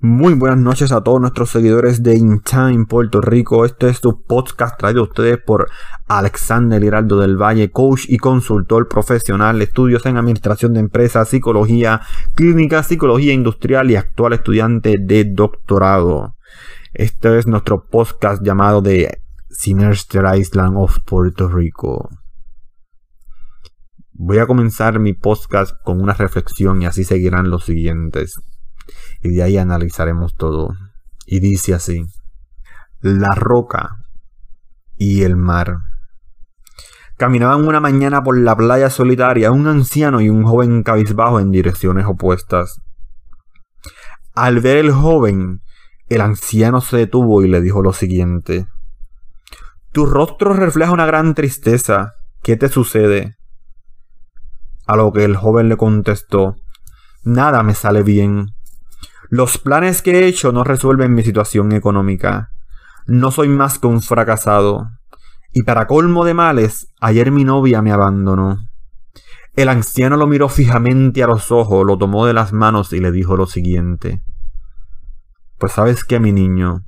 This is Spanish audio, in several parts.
Muy buenas noches a todos nuestros seguidores de In Puerto Rico. Este es tu podcast traído a ustedes por Alexander Hiraldo del Valle, coach y consultor profesional, estudios en administración de empresas, psicología clínica, psicología industrial y actual estudiante de doctorado. Este es nuestro podcast llamado de Sinister Island of Puerto Rico. Voy a comenzar mi podcast con una reflexión y así seguirán los siguientes y de ahí analizaremos todo. Y dice así, la roca y el mar. Caminaban una mañana por la playa solitaria un anciano y un joven cabizbajo en direcciones opuestas. Al ver el joven, el anciano se detuvo y le dijo lo siguiente. Tu rostro refleja una gran tristeza. ¿Qué te sucede? A lo que el joven le contestó, Nada me sale bien. Los planes que he hecho no resuelven mi situación económica. No soy más que un fracasado. Y para colmo de males, ayer mi novia me abandonó. El anciano lo miró fijamente a los ojos, lo tomó de las manos y le dijo lo siguiente. Pues sabes que mi niño,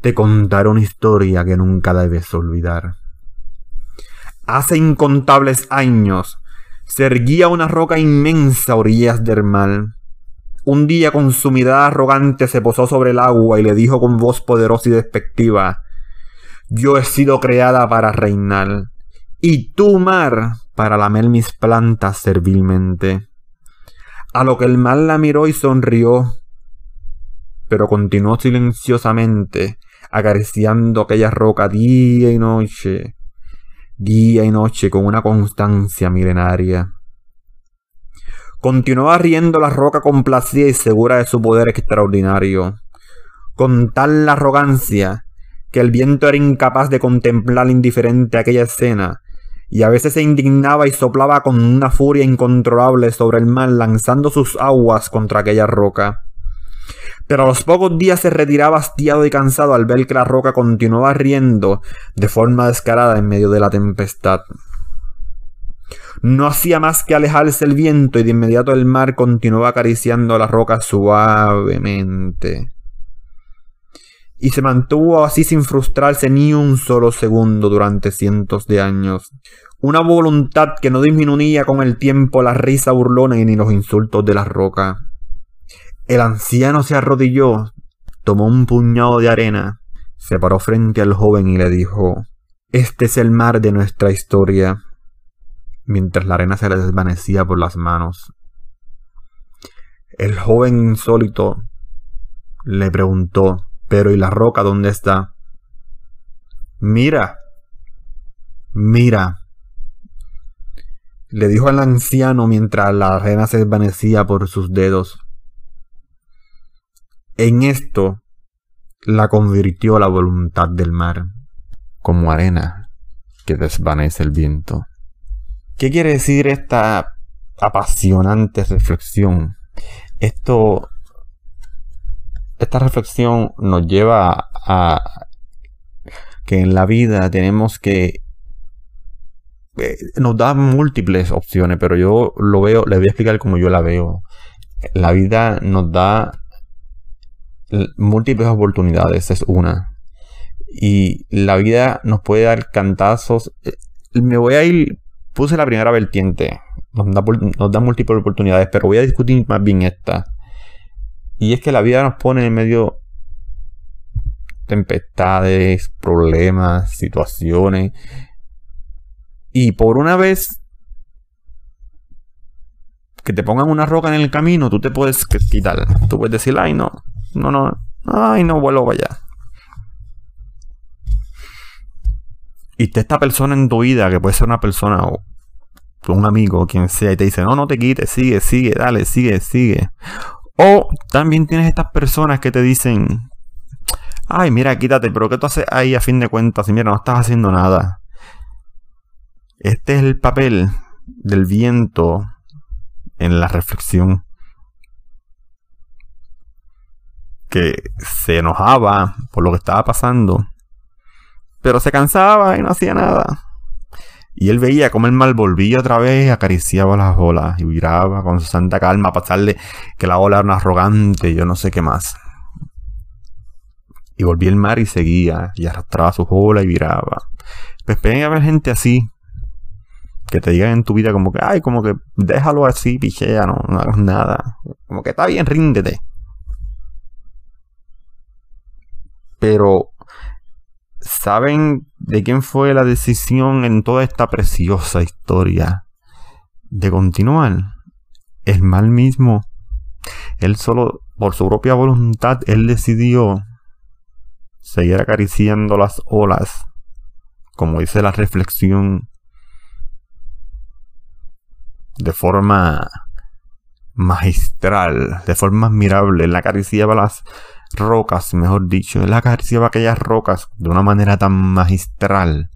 te contaré una historia que nunca debes olvidar. Hace incontables años se erguía una roca inmensa a orillas del mar. Un día con su mirada arrogante se posó sobre el agua y le dijo con voz poderosa y despectiva, Yo he sido creada para reinar, y tú, mar, para lamer mis plantas servilmente. A lo que el mar la miró y sonrió, pero continuó silenciosamente, acariciando aquella roca día y noche, día y noche con una constancia milenaria. Continuaba riendo la roca complacida y segura de su poder extraordinario, con tal arrogancia que el viento era incapaz de contemplar indiferente aquella escena, y a veces se indignaba y soplaba con una furia incontrolable sobre el mar lanzando sus aguas contra aquella roca. Pero a los pocos días se retiraba hastiado y cansado al ver que la roca continuaba riendo de forma descarada en medio de la tempestad. No hacía más que alejarse el viento y de inmediato el mar continuaba acariciando la roca suavemente. Y se mantuvo así sin frustrarse ni un solo segundo durante cientos de años. Una voluntad que no disminuía con el tiempo la risa burlona y ni los insultos de la roca. El anciano se arrodilló, tomó un puñado de arena, se paró frente al joven y le dijo, Este es el mar de nuestra historia mientras la arena se le desvanecía por las manos. El joven insólito le preguntó, pero ¿y la roca dónde está? Mira, mira, le dijo al anciano mientras la arena se desvanecía por sus dedos. En esto la convirtió la voluntad del mar, como arena que desvanece el viento. ¿Qué quiere decir esta apasionante reflexión? Esto, esta reflexión nos lleva a que en la vida tenemos que eh, nos da múltiples opciones, pero yo lo veo, les voy a explicar como yo la veo. La vida nos da múltiples oportunidades, es una. Y la vida nos puede dar cantazos. Eh, me voy a ir puse la primera vertiente. Nos da, múltiples oportunidades, pero voy a discutir más bien esta. Y es que la vida nos pone en medio tempestades, problemas, situaciones. Y por una vez que te pongan una roca en el camino, tú te puedes quitar. Tú puedes decir, ay no, no, no, ay no vuelvo para allá. y está esta persona en tu vida, que puede ser una persona un amigo quien sea, y te dice, no, no te quites, sigue, sigue, dale, sigue, sigue. O también tienes estas personas que te dicen, ay, mira, quítate, pero ¿qué tú haces ahí a fin de cuentas? Y mira, no estás haciendo nada. Este es el papel del viento en la reflexión. Que se enojaba por lo que estaba pasando pero se cansaba y no hacía nada. Y él veía como el mal volvía otra vez, acariciaba las olas y viraba con su santa calma a pasarle que la ola era una arrogante, yo no sé qué más. Y volvía el mar y seguía, y arrastraba sus olas y viraba. Pues pueden haber gente así, que te digan en tu vida como que, ay, como que déjalo así, pichea, no, no hagas nada. Como que está bien, ríndete. Pero, ¿saben de quién fue la decisión en toda esta preciosa historia de continuar? El mal mismo. Él solo, por su propia voluntad, él decidió seguir acariciando las olas, como dice la reflexión de forma magistral, de forma admirable. Él acariciaba las rocas, mejor dicho. Él acariciaba aquellas rocas de una manera tan magistral,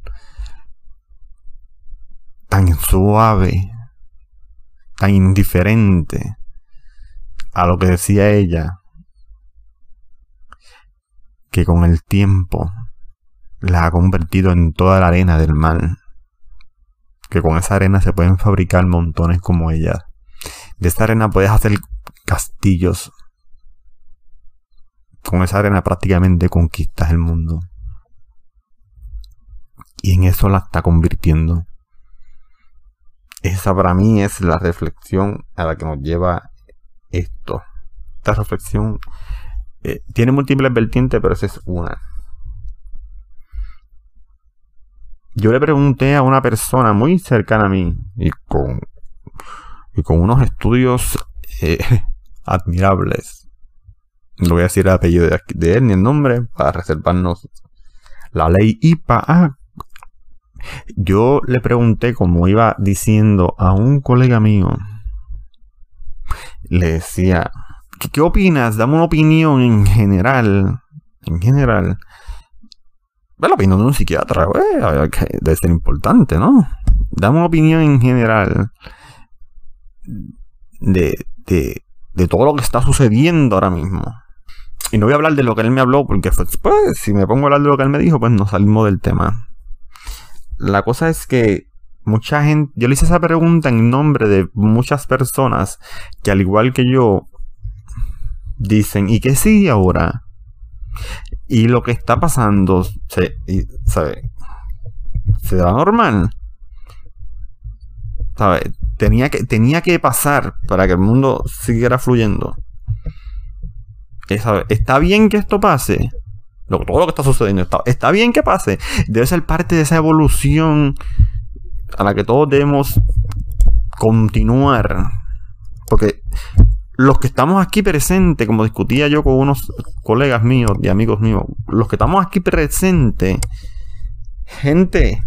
tan suave, tan indiferente a lo que decía ella, que con el tiempo la ha convertido en toda la arena del mal que con esa arena se pueden fabricar montones como ella. De esta arena puedes hacer castillos. Con esa arena prácticamente conquistas el mundo. Y en eso la está convirtiendo. Esa para mí es la reflexión a la que nos lleva esto. Esta reflexión eh, tiene múltiples vertientes, pero esa es una. yo le pregunté a una persona muy cercana a mí y con, y con unos estudios eh, admirables. No voy a decir el apellido de, él ni el nombre para reservarnos la ley IPA. Ah, yo le pregunté, como iba diciendo a un colega mío, le decía, ¿qué, qué opinas? Dame una opinión en general, en general, la opinión de un psiquiatra, debe ser importante, ¿no? Dame una opinión en general de, de, de todo lo que está sucediendo ahora mismo. Y no voy a hablar de lo que él me habló, porque pues, si me pongo a hablar de lo que él me dijo, pues no salimos del tema. La cosa es que mucha gente, yo le hice esa pregunta en nombre de muchas personas que al igual que yo, dicen, ¿y qué sigue ahora? Y lo que está pasando, se, ¿sabe? Se da normal. ¿Sabe? Tenía que, tenía que pasar para que el mundo siguiera fluyendo. Está bien que esto pase. todo lo que está sucediendo está, está bien que pase. Debe ser parte de esa evolución a la que todos debemos continuar. Porque los que estamos aquí presentes, como discutía yo con unos colegas míos y amigos míos, los que estamos aquí presentes, gente,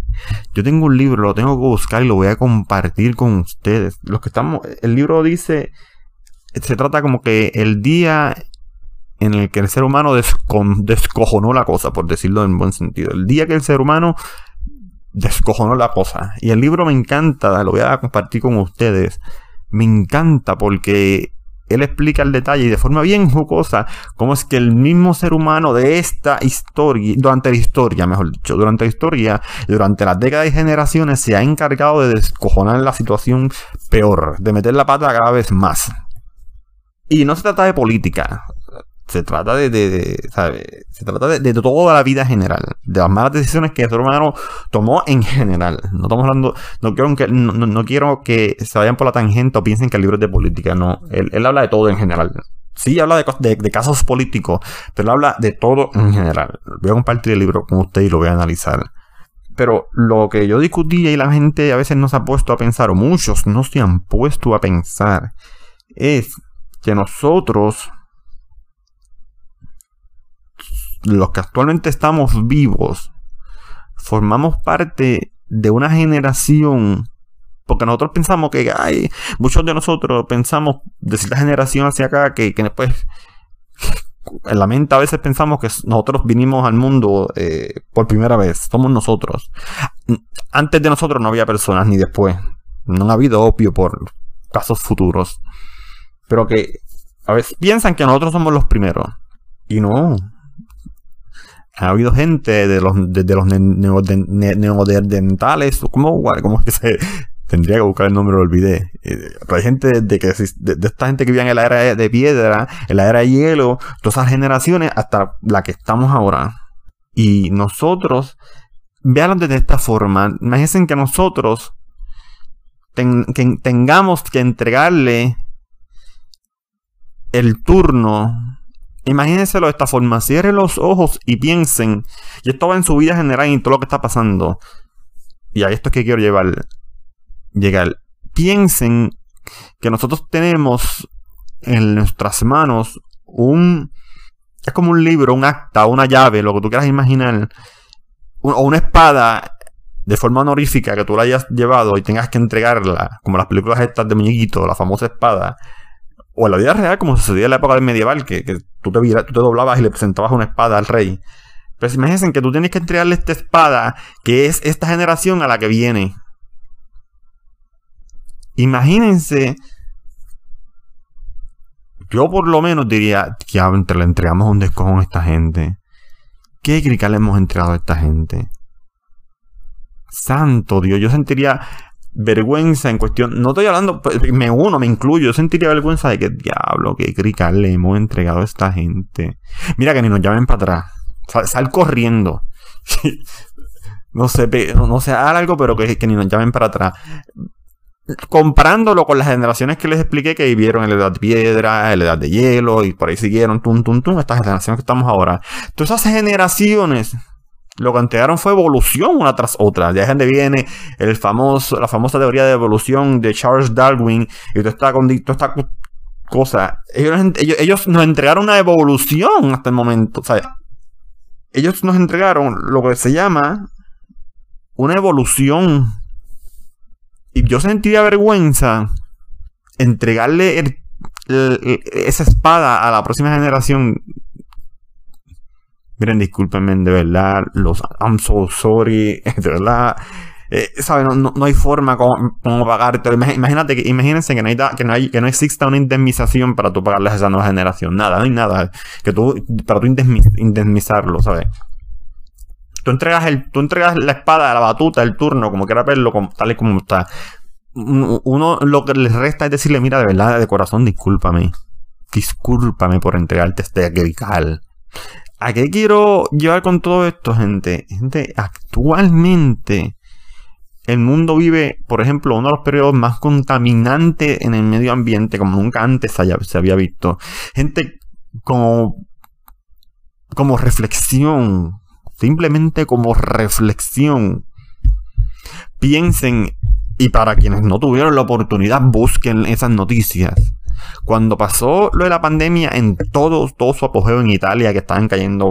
yo tengo un libro, lo tengo que buscar y lo voy a compartir con ustedes. Los que estamos, el libro dice, se trata como que el día en el que el ser humano descojonó la cosa, por decirlo en buen sentido. El día que el ser humano descojonó la cosa. Y el libro me encanta, lo voy a compartir con ustedes. Me encanta porque él explica el detalle y de forma bien jocosa cómo es que el mismo ser humano de esta historia, durante la historia, mejor dicho, durante la historia, durante las décadas y generaciones, se ha encargado de descojonar la situación peor, de meter la pata cada vez más. Y no se trata de política, se trata de, de, se trata de, toda la vida general, de las malas decisiones que el ser humano tomó en general. No estamos hablando, no quiero que, no, quiero que se vayan por la tangente o piensen que el libro es de política, no. Él, habla de todo en general. Sí, habla de, de, casos políticos, pero él habla de todo en general. Voy a compartir el libro con usted y lo voy a analizar. Pero lo que yo discutía y la gente a veces no se ha puesto a pensar, o muchos no se han puesto a pensar, es que nosotros los que actualmente estamos vivos, formamos parte de una generación, porque nosotros pensamos que, hay muchos de nosotros pensamos de cierta generación hacia acá, que, después, en la mente a veces pensamos que nosotros vinimos al mundo eh, por primera vez, somos nosotros. Antes de nosotros no había personas, ni después. No ha habido opio por casos futuros. Pero que a veces piensan que nosotros somos los primeros. Y no, ha habido gente de los, de, los neodentales, ¿cómo, ¿cómo es que se, tendría que buscar el nombre, lo olvidé. Eh, pero hay gente de, que de, esta gente que vive en la era de piedra, en la era de hielo, todas esas generaciones hasta la que estamos ahora. Y nosotros, veanlo de esta forma, imagínense que nosotros que tengamos que entregarle el turno. Imagínenselo de esta forma, cierren los ojos y piensen, y esto va en su vida general y todo lo que está pasando. Y a esto es que quiero llevar llegar. Piensen que nosotros tenemos en nuestras manos un... Es como un libro, un acta, una llave, lo que tú quieras imaginar. O una espada de forma honorífica que tú la hayas llevado y tengas que entregarla, como las películas estas de muñequito, la famosa espada, o en la vida real, como sucedía en la época medieval, que, tú, te, tú, te, doblabas y le presentabas una espada al rey. Pero imagínense que tú tienes que entregarle esta espada, que es esta generación a la que viene. Imagínense. Yo por lo menos diría que le entregamos un descojón a esta gente. ¿Qué crical le hemos entregado a esta gente? Santo Dios, yo sentiría vergüenza en cuestión. No estoy hablando, me uno, me incluyo. Yo sentiría vergüenza de que diablo, qué crical le hemos entregado a esta gente. Mira que ni nos llamen para atrás. Sal, corriendo. no sé, no sé, algo, pero que, que ni nos llamen para atrás comparándolo con las generaciones que les expliqué que vivieron en la edad de piedra, en la edad de hielo y por ahí siguieron, tum, tum, tum, estas generaciones que estamos ahora. Todas esas generaciones lo que entregaron fue evolución una tras otra. De ahí donde viene el famoso, la famosa teoría de evolución de Charles Darwin y toda esta, toda esta cosa. Ellos, nos entregaron una evolución hasta el momento. O sea, ellos nos entregaron lo que se llama una evolución y yo sentiría vergüenza entregarle esa espada a la próxima generación. Miren, discúlpenme, de verdad, los I'm so sorry, de verdad. Eh, no, no, hay forma como, como pagarte. Imagínate que, imagínense que no, hay que, no hay, que no exista una indemnización para tú pagarles a esa nueva generación. Nada, no hay nada. Que tú, para tú indemnizarlo, ¿sabes? Tú entregas, el, tú entregas la espada, la batuta, el turno, como quiera verlo, tal y como está. Uno lo que les resta es decirle, mira, de verdad, de corazón, discúlpame. Discúlpame por entregarte este agrical. ¿A qué quiero llevar con todo esto, gente? Gente, actualmente el mundo vive, por ejemplo, uno de los periodos más contaminantes en el medio ambiente, como nunca antes se había visto. Gente, como, como reflexión, simplemente como reflexión. Piensen, y para quienes no tuvieron la oportunidad, busquen esas noticias. Cuando pasó lo de la pandemia en todo, todo su apogeo en Italia, que estaban cayendo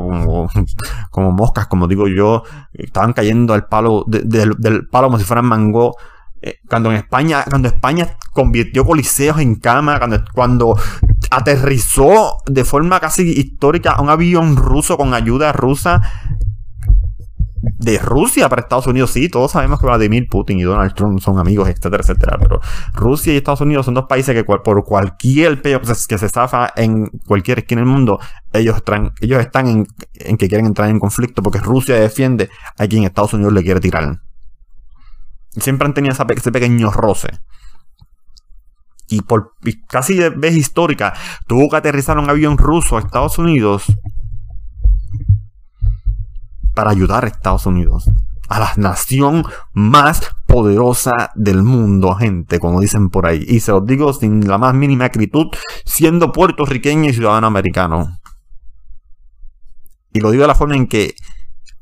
como, moscas, como digo yo, estaban cayendo al palo, del palo como si fueran mango. Eh, cuando en España, cuando España convirtió coliseos en cama, cuando, cuando aterrizó de forma casi histórica un avión ruso con ayuda rusa de Rusia para Estados Unidos, sí, todos sabemos que Vladimir Putin y Donald Trump son amigos, etcétera, etcétera, pero Rusia y Estados Unidos son dos países que por cualquier peo que se, zafa en cualquier esquina del mundo, ellos, ellos están en, que quieren entrar en conflicto porque Rusia defiende a quien Estados Unidos le quiere tirar. Siempre han tenido ese pequeño roce. Y por casi de vez histórica, tuvo que aterrizar un avión ruso a Estados Unidos para ayudar a Estados Unidos. A la nación más poderosa del mundo, gente, como dicen por ahí. Y se los digo sin la más mínima acritud, siendo puertorriqueño y ciudadano americano. Y lo digo de la forma en que,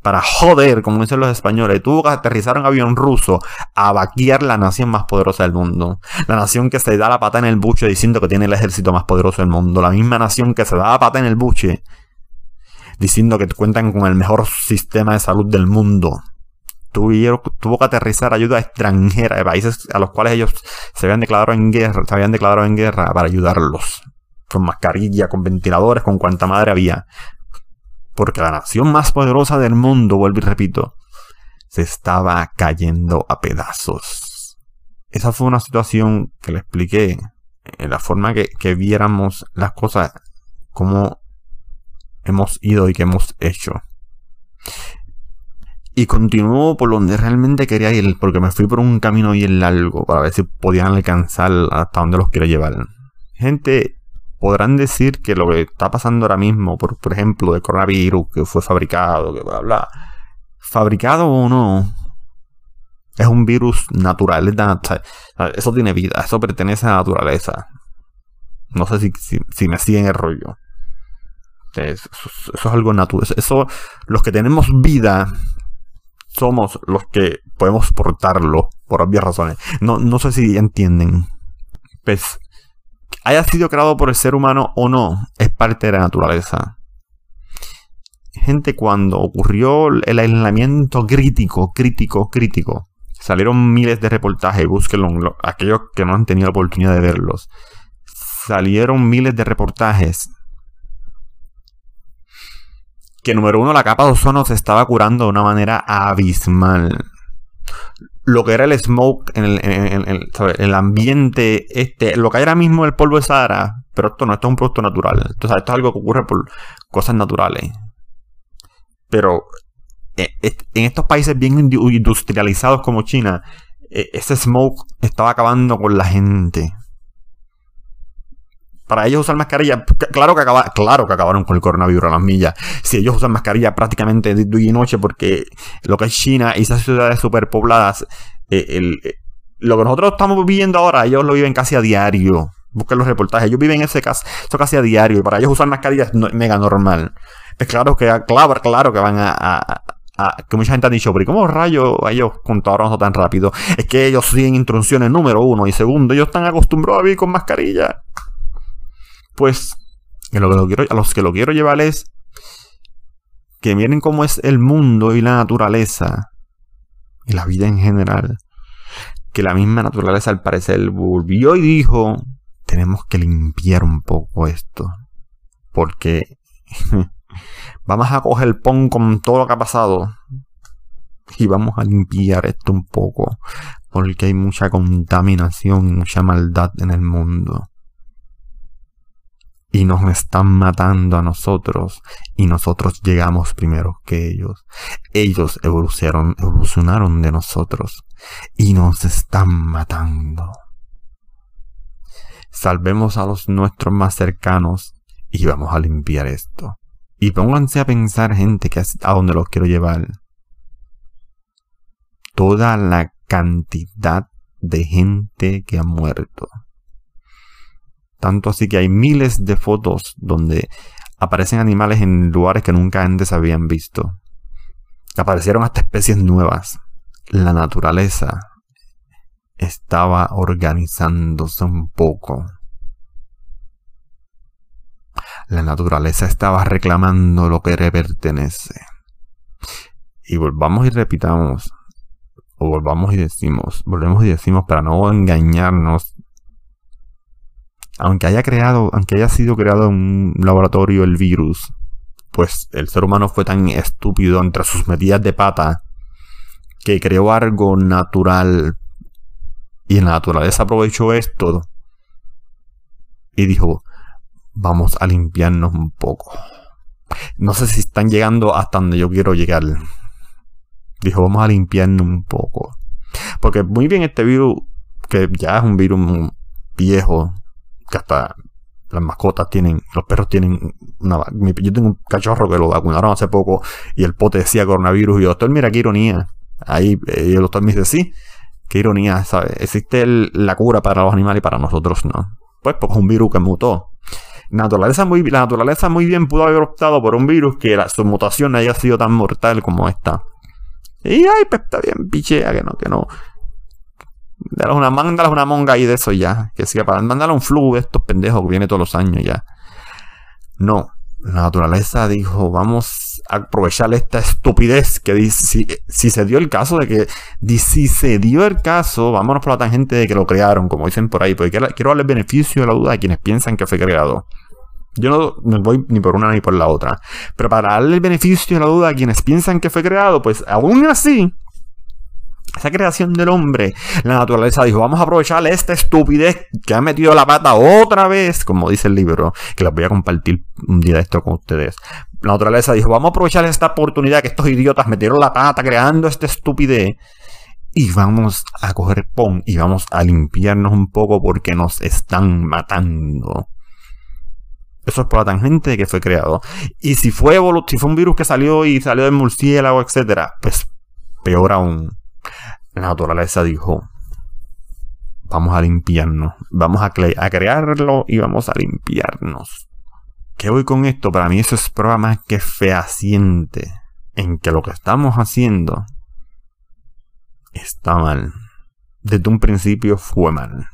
para joder, como dicen los españoles, tuvo que aterrizar un avión ruso a vaquear la nación más poderosa del mundo. La nación que se da la pata en el buche diciendo que tiene el ejército más poderoso del mundo. La misma nación que se da la pata en el buche diciendo que cuentan con el mejor sistema de salud del mundo. Tuvieron, tuvo que aterrizar ayuda extranjera de países a los cuales ellos se habían declarado en guerra, se habían declarado en guerra para ayudarlos. Con mascarilla, con ventiladores, con cuanta madre había. Porque la nación más poderosa del mundo, vuelvo y repito, se estaba cayendo a pedazos. Esa fue una situación que le expliqué en la forma que, que viéramos las cosas, como hemos ido y que hemos hecho. Y continuó por donde realmente quería ir, porque me fui por un camino bien largo para ver si podían alcanzar hasta donde los quiero llevar. Gente, podrán decir que lo que está pasando ahora mismo, por, por ejemplo, de coronavirus, que fue fabricado, que bla, bla, fabricado o no, es un virus natural. Eso tiene vida, eso pertenece a la naturaleza. No sé si, si, me siguen el rollo. Eso, es algo natural. Eso, los que tenemos vida, somos los que podemos portarlo, por obvias razones. No, no sé si entienden. Pues, haya sido creado por el ser humano o no, es parte de la naturaleza. Gente, cuando ocurrió el aislamiento crítico, crítico, crítico, salieron miles de reportajes, búsquenlo, aquellos que no han tenido la oportunidad de verlos. Salieron miles de reportajes que número uno, la capa de ozono se estaba curando de una manera abismal. Lo que era el smoke en el, el, ambiente, este, lo que hay ahora mismo el polvo de Sahara, pero esto no, esto es un producto natural. Esto es algo que ocurre por cosas naturales. Pero eh, en estos países bien industrializados como China, e, ese smoke estaba acabando con la gente. Para ellos usar mascarilla, claro que, claro que acabaron con el coronavirus a las millas. Si ellos usan mascarilla prácticamente de día y noche, porque lo que es China y esas ciudades superpobladas, eh, eh, lo que nosotros estamos viviendo ahora, ellos lo viven casi a diario. Busquen los reportajes, ellos viven ese caso, eso casi a diario. Y para ellos usar mascarilla es mega normal. Es claro que, claro, claro que van a, Ah, que mucha gente ha dicho, pero ¿cómo rayos ellos contaron tan rápido? Es que ellos siguen instrucciones número uno y segundo, ellos están acostumbrados a vivir con mascarilla. Pues, lo que lo quiero, a los que lo quiero llevar es que miren cómo es el mundo y la naturaleza y la vida en general. Que la misma naturaleza al parecer volvió y dijo, tenemos que limpiar un poco esto. Porque Vamos a coger el pon con todo lo que ha pasado. Y vamos a limpiar esto un poco. Porque hay mucha contaminación, mucha maldad en el mundo. Y nos están matando a nosotros. Y nosotros llegamos primero que ellos. Ellos evolucionaron, evolucionaron de nosotros. Y nos están matando. Salvemos a los nuestros más cercanos y vamos a limpiar esto. Y pónganse a pensar, gente, que a dónde los quiero llevar. Toda la cantidad de gente que ha muerto. Tanto así que hay miles de fotos donde aparecen animales en lugares que nunca antes habían visto. Aparecieron hasta especies nuevas. La naturaleza estaba organizándose un poco la naturaleza estaba reclamando lo que le pertenece. Y volvamos y repitamos, o volvamos y decimos, volvemos y decimos para no engañarnos. Aunque haya creado, aunque haya sido creado en un laboratorio el virus, pues el ser humano fue tan estúpido entre sus medidas de pata que creó algo natural y la naturaleza aprovechó esto y dijo, vamos a limpiarnos un poco. No sé si están llegando hasta donde yo quiero llegar. Dijo, vamos a limpiarnos un poco. Porque muy bien este virus, que ya es un virus viejo, hasta las mascotas tienen, los perros tienen una... Yo tengo un cachorro que lo vacunaron hace poco y el pote decía coronavirus y doctor, mira qué ironía. Ahí eh, el doctor me dice, sí, qué ironía, ¿sabes? Existe la cura para los animales y para nosotros no. Pues porque es un virus que mutó naturaleza muy, la naturaleza muy bien pudo haber optado por un virus que su mutación haya sido tan mortal como esta. Y ay, pues está bien, pichea, que no, que no. Dale una, mándale una monga y de eso ya. Que siga para. Mándale un flu de estos pendejos que viene todos los años ya. No. La naturaleza dijo, vamos a aprovechar esta estupidez que si, se dio el caso de que, si se dio el caso, vámonos por la tangente de que lo crearon, como dicen por ahí, porque quiero, quiero darle beneficio de la duda a quienes piensan que fue creado. Yo no me voy ni por una ni por la otra. Pero para darle el beneficio de la duda a quienes piensan que fue creado, pues aún así, esa creación del hombre, la naturaleza dijo, vamos a aprovechar esta estupidez que ha metido la pata otra vez, como dice el libro, que les voy a compartir un día esto con ustedes. La naturaleza dijo, vamos a aprovechar esta oportunidad que estos idiotas metieron la pata creando esta estupidez y vamos a coger pon y vamos a limpiarnos un poco porque nos están matando. Eso es por la tangente que fue creado. Y si fue, si fue un virus que salió y salió del murciélago, etc., pues peor aún la naturaleza dijo, vamos a limpiarnos, vamos a, crearlo y vamos a limpiarnos. ¿Qué voy con esto? Para mí eso es prueba más que fehaciente en que lo que estamos haciendo está mal. Desde un principio fue mal.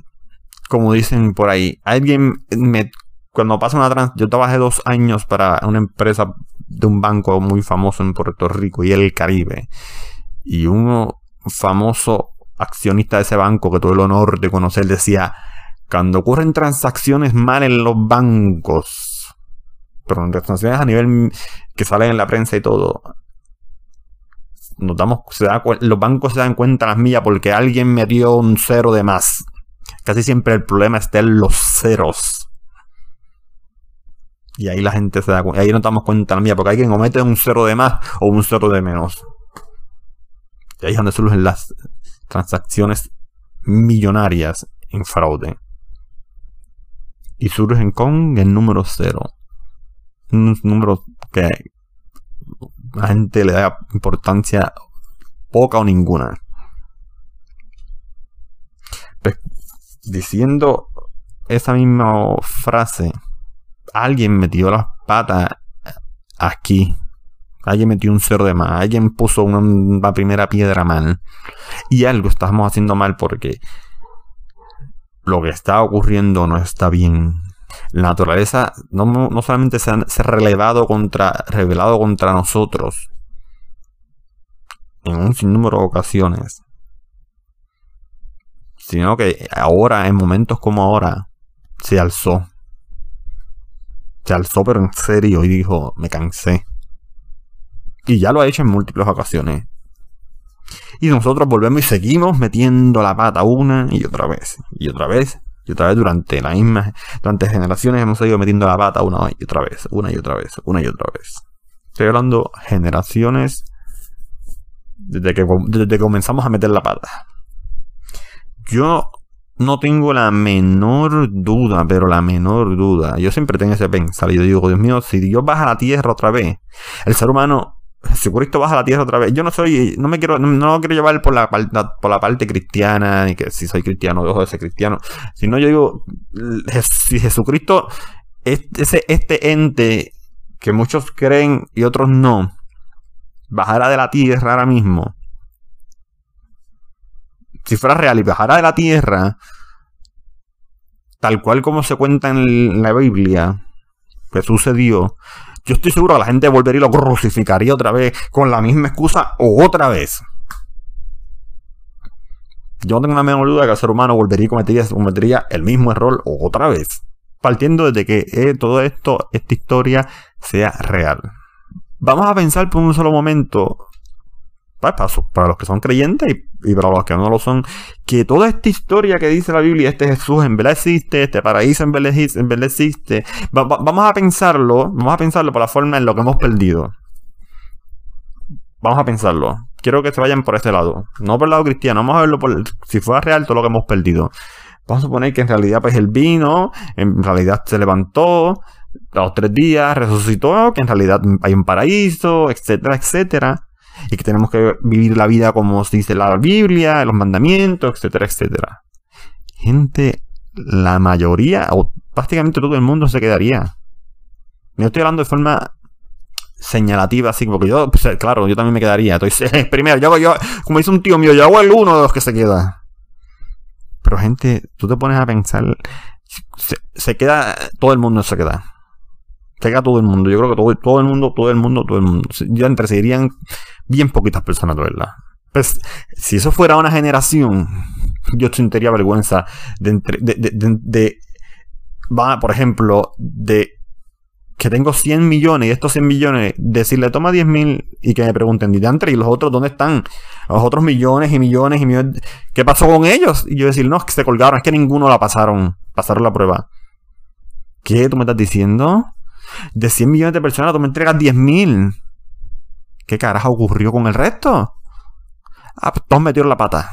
Como dicen por ahí, alguien me... Cuando pasa una trans... Yo trabajé dos años para una empresa de un banco muy famoso en Puerto Rico y el Caribe. Y uno famoso accionista de ese banco que tuve el honor de conocer decía, cuando ocurren transacciones mal en los bancos, pero en transacciones a nivel que salen en la prensa y todo, se los bancos se dan cuenta las millas porque alguien metió un cero de más. Casi siempre el problema está en los ceros. Y ahí la gente se da cuenta, ahí nos damos cuenta las millas porque alguien comete un cero de más o un cero de menos. Y ahí es donde surgen las transacciones millonarias en fraude. Y surgen con el número cero. Un número que la gente le da importancia poca o ninguna. Pues, diciendo esa misma frase, alguien metió las patas aquí Alguien metió un cero de más. Alguien puso una, primera piedra mal. Y algo estamos haciendo mal porque lo que está ocurriendo no está bien. La naturaleza no, solamente se ha, relevado contra, revelado contra nosotros en un sinnúmero de ocasiones, sino que ahora, en momentos como ahora, se alzó. Se alzó, pero en serio, y dijo: Me cansé. Y ya lo ha hecho en múltiples ocasiones. Y nosotros volvemos y seguimos metiendo la pata una y otra vez. Y otra vez. Y otra vez durante la misma. Durante generaciones hemos seguido metiendo la pata una y otra vez. Una y otra vez. Una y otra vez. Estoy hablando generaciones. Desde que, desde que comenzamos a meter la pata. Yo no tengo la menor duda, pero la menor duda. Yo siempre tengo ese pensar. Y yo digo, Dios mío, si Dios baja a la tierra otra vez, el ser humano Jesucristo baja a la tierra otra vez. Yo no soy, no me quiero, no, lo quiero llevar por la, por la parte cristiana, ni que si soy cristiano dejo de ser cristiano. Sino yo digo, si Jesucristo, este, ese, ente que muchos creen y otros no, bajara de la tierra ahora mismo, si fuera real y bajara de la tierra, tal cual como se cuenta en la Biblia, que sucedió, yo estoy seguro que la gente volvería y lo crucificaría otra vez con la misma excusa o otra vez. Yo no tengo una menor duda que el ser humano volvería y cometería, el mismo error otra vez. Partiendo desde que eh, todo esto, esta historia, sea real. Vamos a pensar por un solo momento pues, para, los que son creyentes y, para los que no lo son, que toda esta historia que dice la Biblia, este Jesús en verdad existe, este paraíso en verdad, existe, vamos a pensarlo, vamos a pensarlo por la forma en lo que hemos perdido. Vamos a pensarlo. Quiero que se vayan por este lado, no por el lado cristiano, vamos a verlo por si fuera real todo lo que hemos perdido. Vamos a suponer que en realidad pues él vino, en realidad se levantó, a los tres días resucitó, que en realidad hay un paraíso, etcétera, etcétera y que tenemos que vivir la vida como se dice la Biblia, los mandamientos, etcétera, etcétera. Gente, la mayoría, o prácticamente todo el mundo se quedaría. No estoy hablando de forma señalativa, así, porque yo, pues, claro, yo también me quedaría. Entonces, primero, yo, yo, como dice un tío mío, yo hago el uno de los que se queda. Pero gente, tú te pones a pensar, se, se queda, todo el mundo se queda a todo el mundo. Yo creo que todo, todo el mundo, todo el mundo, todo el mundo. Ya entre seguirían bien poquitas personas, de verdad. Pues, si eso fuera una generación, yo sentiría vergüenza de, de, de, va, por ejemplo, de que tengo 100 millones y estos 100 millones, decirle toma 10 mil y que me pregunten, ¿y los otros dónde están? Los otros millones y millones y millones, ¿qué pasó con ellos? Y yo decir, no, es que se colgaron, es que ninguno la pasaron, pasaron la prueba. ¿Qué tú me estás diciendo? De 100 millones de personas tú me entregas 10 mil. ¿Qué carajo ocurrió con el resto? Ah, pues todos metieron la pata.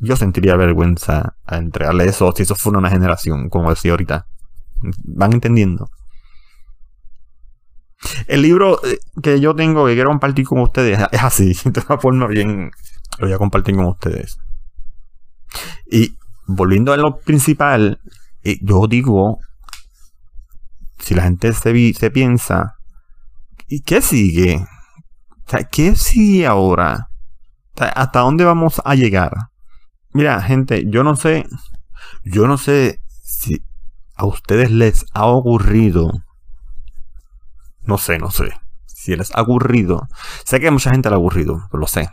Yo sentiría vergüenza a entregarle eso si eso fuera una generación, como decía ahorita. ¿Van entendiendo? El libro eh, que yo tengo que quiero compartir con ustedes es así, de una forma bien lo voy a compartir con ustedes. Y volviendo a lo principal, eh, yo digo, si la gente se, se piensa, ¿y qué sigue? ¿qué sigue ahora? ¿Hasta dónde vamos a llegar? Mira, gente, yo no sé, yo no sé si a ustedes les ha ocurrido no sé, no sé. Si les ha ocurrido. Sé que a mucha gente le ha ocurrido, lo sé.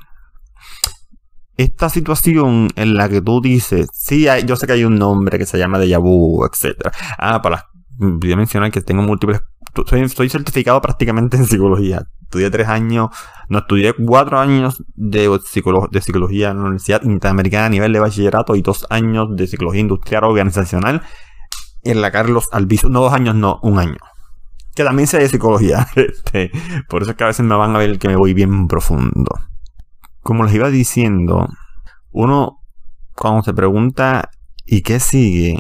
Esta situación en la que tú dices, sí, yo sé que hay un nombre que se llama de vu, etc. Ah, para voy a mencionar que tengo múltiples. Soy, certificado prácticamente en psicología. Estudié tres años, no estudié cuatro años de, de psicología en la Universidad Interamericana a nivel de bachillerato y dos años de psicología industrial organizacional en la Carlos Albizu. No dos años, no, un año que también sé de psicología. Este, por eso es que a veces me van a ver que me voy bien profundo. Como les iba diciendo, uno cuando se pregunta ¿y qué sigue?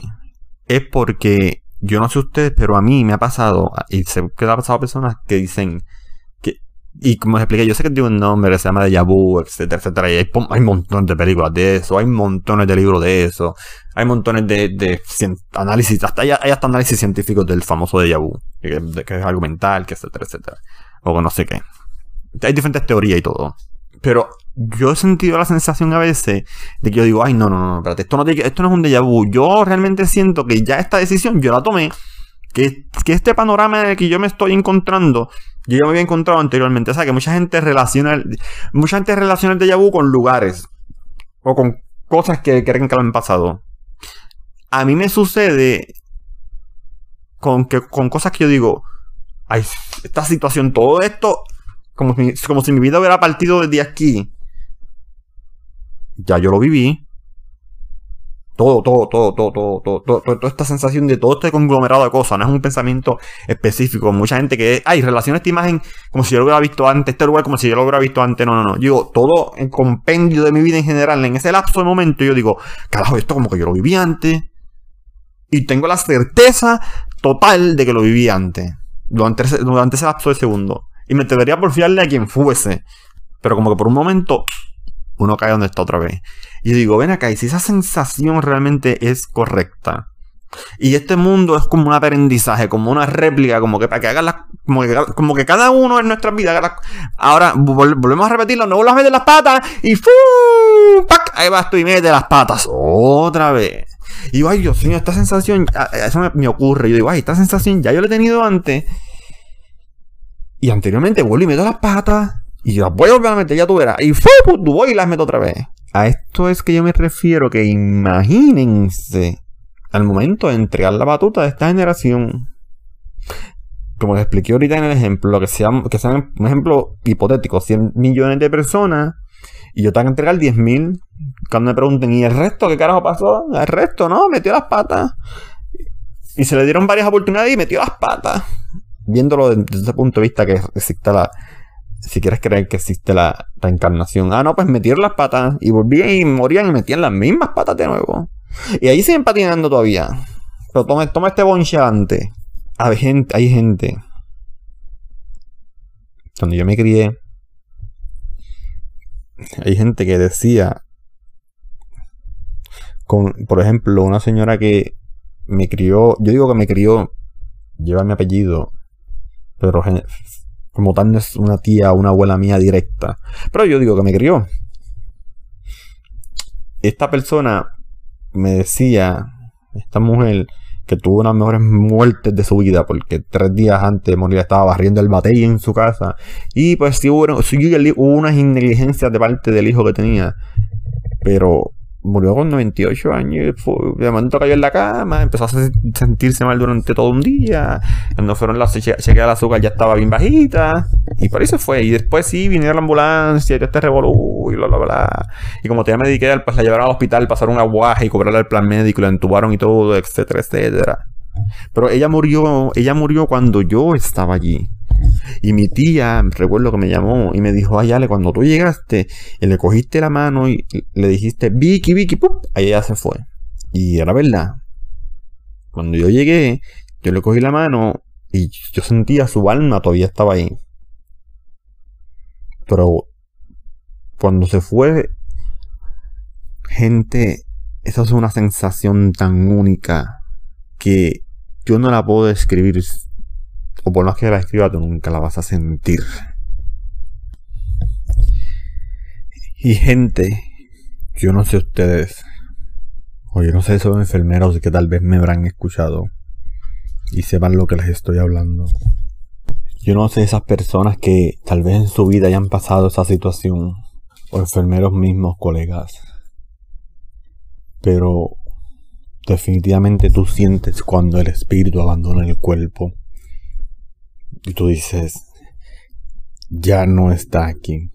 Es porque yo no sé ustedes, pero a mí me ha pasado, y se que ha pasado personas que dicen y como les expliqué, yo sé que tiene un nombre que se llama de Vu, etcétera, etcétera. Y hay, hay montones de películas de eso, hay montones de libros de eso, hay montones de, análisis, hasta hay, hasta análisis científicos del famoso de Vu, que, es argumental, que etcétera, etcétera. O no sé qué. Hay diferentes teorías y todo. Pero yo he sentido la sensación a veces de que yo digo, ay, no, no, no, espérate, esto no, esto no es un déjà vu. Yo realmente siento que ya esta decisión yo la tomé que, este panorama en el que yo me estoy encontrando, yo ya me había encontrado anteriormente. O sea, que mucha gente relaciona, mucha gente relaciona el déjà vu con lugares o con cosas que creen que lo han pasado. A mí me sucede con, que, con cosas que yo digo, ay, esta situación, todo esto, como como si mi vida hubiera partido desde aquí. Ya yo lo viví. Todo, todo, todo, todo, todo, todo, todo, toda esta sensación de todo este conglomerado de cosas, no es un pensamiento específico. Mucha gente que, ay, relaciona esta imagen como si yo lo hubiera visto antes, este lugar como si yo lo hubiera visto antes. No, no, no. Yo todo en compendio de mi vida en general, en ese lapso de momento, yo digo, carajo, esto como que yo lo viví antes. Y tengo la certeza total de que lo viví antes. Durante durante ese lapso de segundo. Y me debería por fiarle a quien fuese. Pero como que por un momento uno cae donde está otra vez. Y digo, ven acá, y si esa sensación realmente es correcta. Y este mundo es como un aprendizaje, como una réplica, como que para que hagan las. Como que, cada uno en nuestra vida haga Ahora volvemos a repetirlo, no vuelvas a meter las patas y ¡fu! ¡Pac! Ahí vas tú y metes las patas otra vez. Y digo, ay Dios mío, esta sensación, eso me, me ocurre. Yo digo, ay, esta sensación ya yo la he tenido antes. Y anteriormente vuelvo y meto las patas. Y las voy a volver a meter, ya tú verás. Y ¡fu! Pues, voy y las meto otra vez. A esto es que yo me refiero que imagínense al momento de entregar la batuta de esta generación. Como les expliqué ahorita en el ejemplo, que sea, que sea un ejemplo hipotético, 100 millones de personas y yo tengo que entregar 10 mil. Cuando me pregunten, ¿y el resto qué carajo pasó? El resto, ¿no? Metió las patas. Y se le dieron varias oportunidades y metió las patas. Viéndolo desde ese punto de vista que existe la, si quieres creer que existe la reencarnación. Ah, no, pues metieron las patas y volvían y morían y metían las mismas patas de nuevo. Y ahí siguen patinando todavía. Pero toma, toma este bonchante. Hay gente, hay gente. Cuando yo me crié, hay gente que decía, con, por ejemplo, una señora que me crió, yo digo que me crió, lleva mi apellido, pero como tal no es una tía o una abuela mía directa. Pero yo digo que me crió. Esta persona me decía, esta mujer, que tuvo unas mejores muertes de su vida, porque tres días antes de morir estaba barriendo el batey en su casa. Y pues sí hubo, sí, hubo unas negligencias de parte del hijo que tenía. Pero murió con 98 años. De momento cayó en la cama, empezó a sentirse mal durante todo un día. Cuando fueron las chequeas de azúcar ya estaba bien bajita. Y por eso fue. Y después sí, vinieron la ambulancia y todo este revolú y bla, bla, bla. Y como tenía Medicare, pues la llevaron al hospital, pasaron un aguaje y cobrarle el plan médico, la entubaron y todo, etcétera, etcétera. Pero ella murió, ella murió cuando yo estaba allí. Y mi tía, recuerdo que me llamó y me dijo, ay, Ale, cuando tú llegaste y le cogiste la mano y le dijiste, Vicky, Vicky, ¡pup! ahí ella se fue. Y era verdad. Cuando yo llegué, yo le cogí la mano y yo sentía su alma todavía estaba ahí. Pero cuando se fue, gente, esa es una sensación tan única que yo no la puedo describir o por más que la escriba, tú nunca la vas a sentir. Y gente, yo no sé ustedes, o yo no sé esos enfermeros que tal vez me habrán escuchado y sepan lo que les estoy hablando. Yo no sé esas personas que tal vez en su vida hayan pasado esa situación, o enfermeros mismos, colegas. Pero definitivamente tú sientes cuando el espíritu abandona el cuerpo y tú dices, ya no está aquí.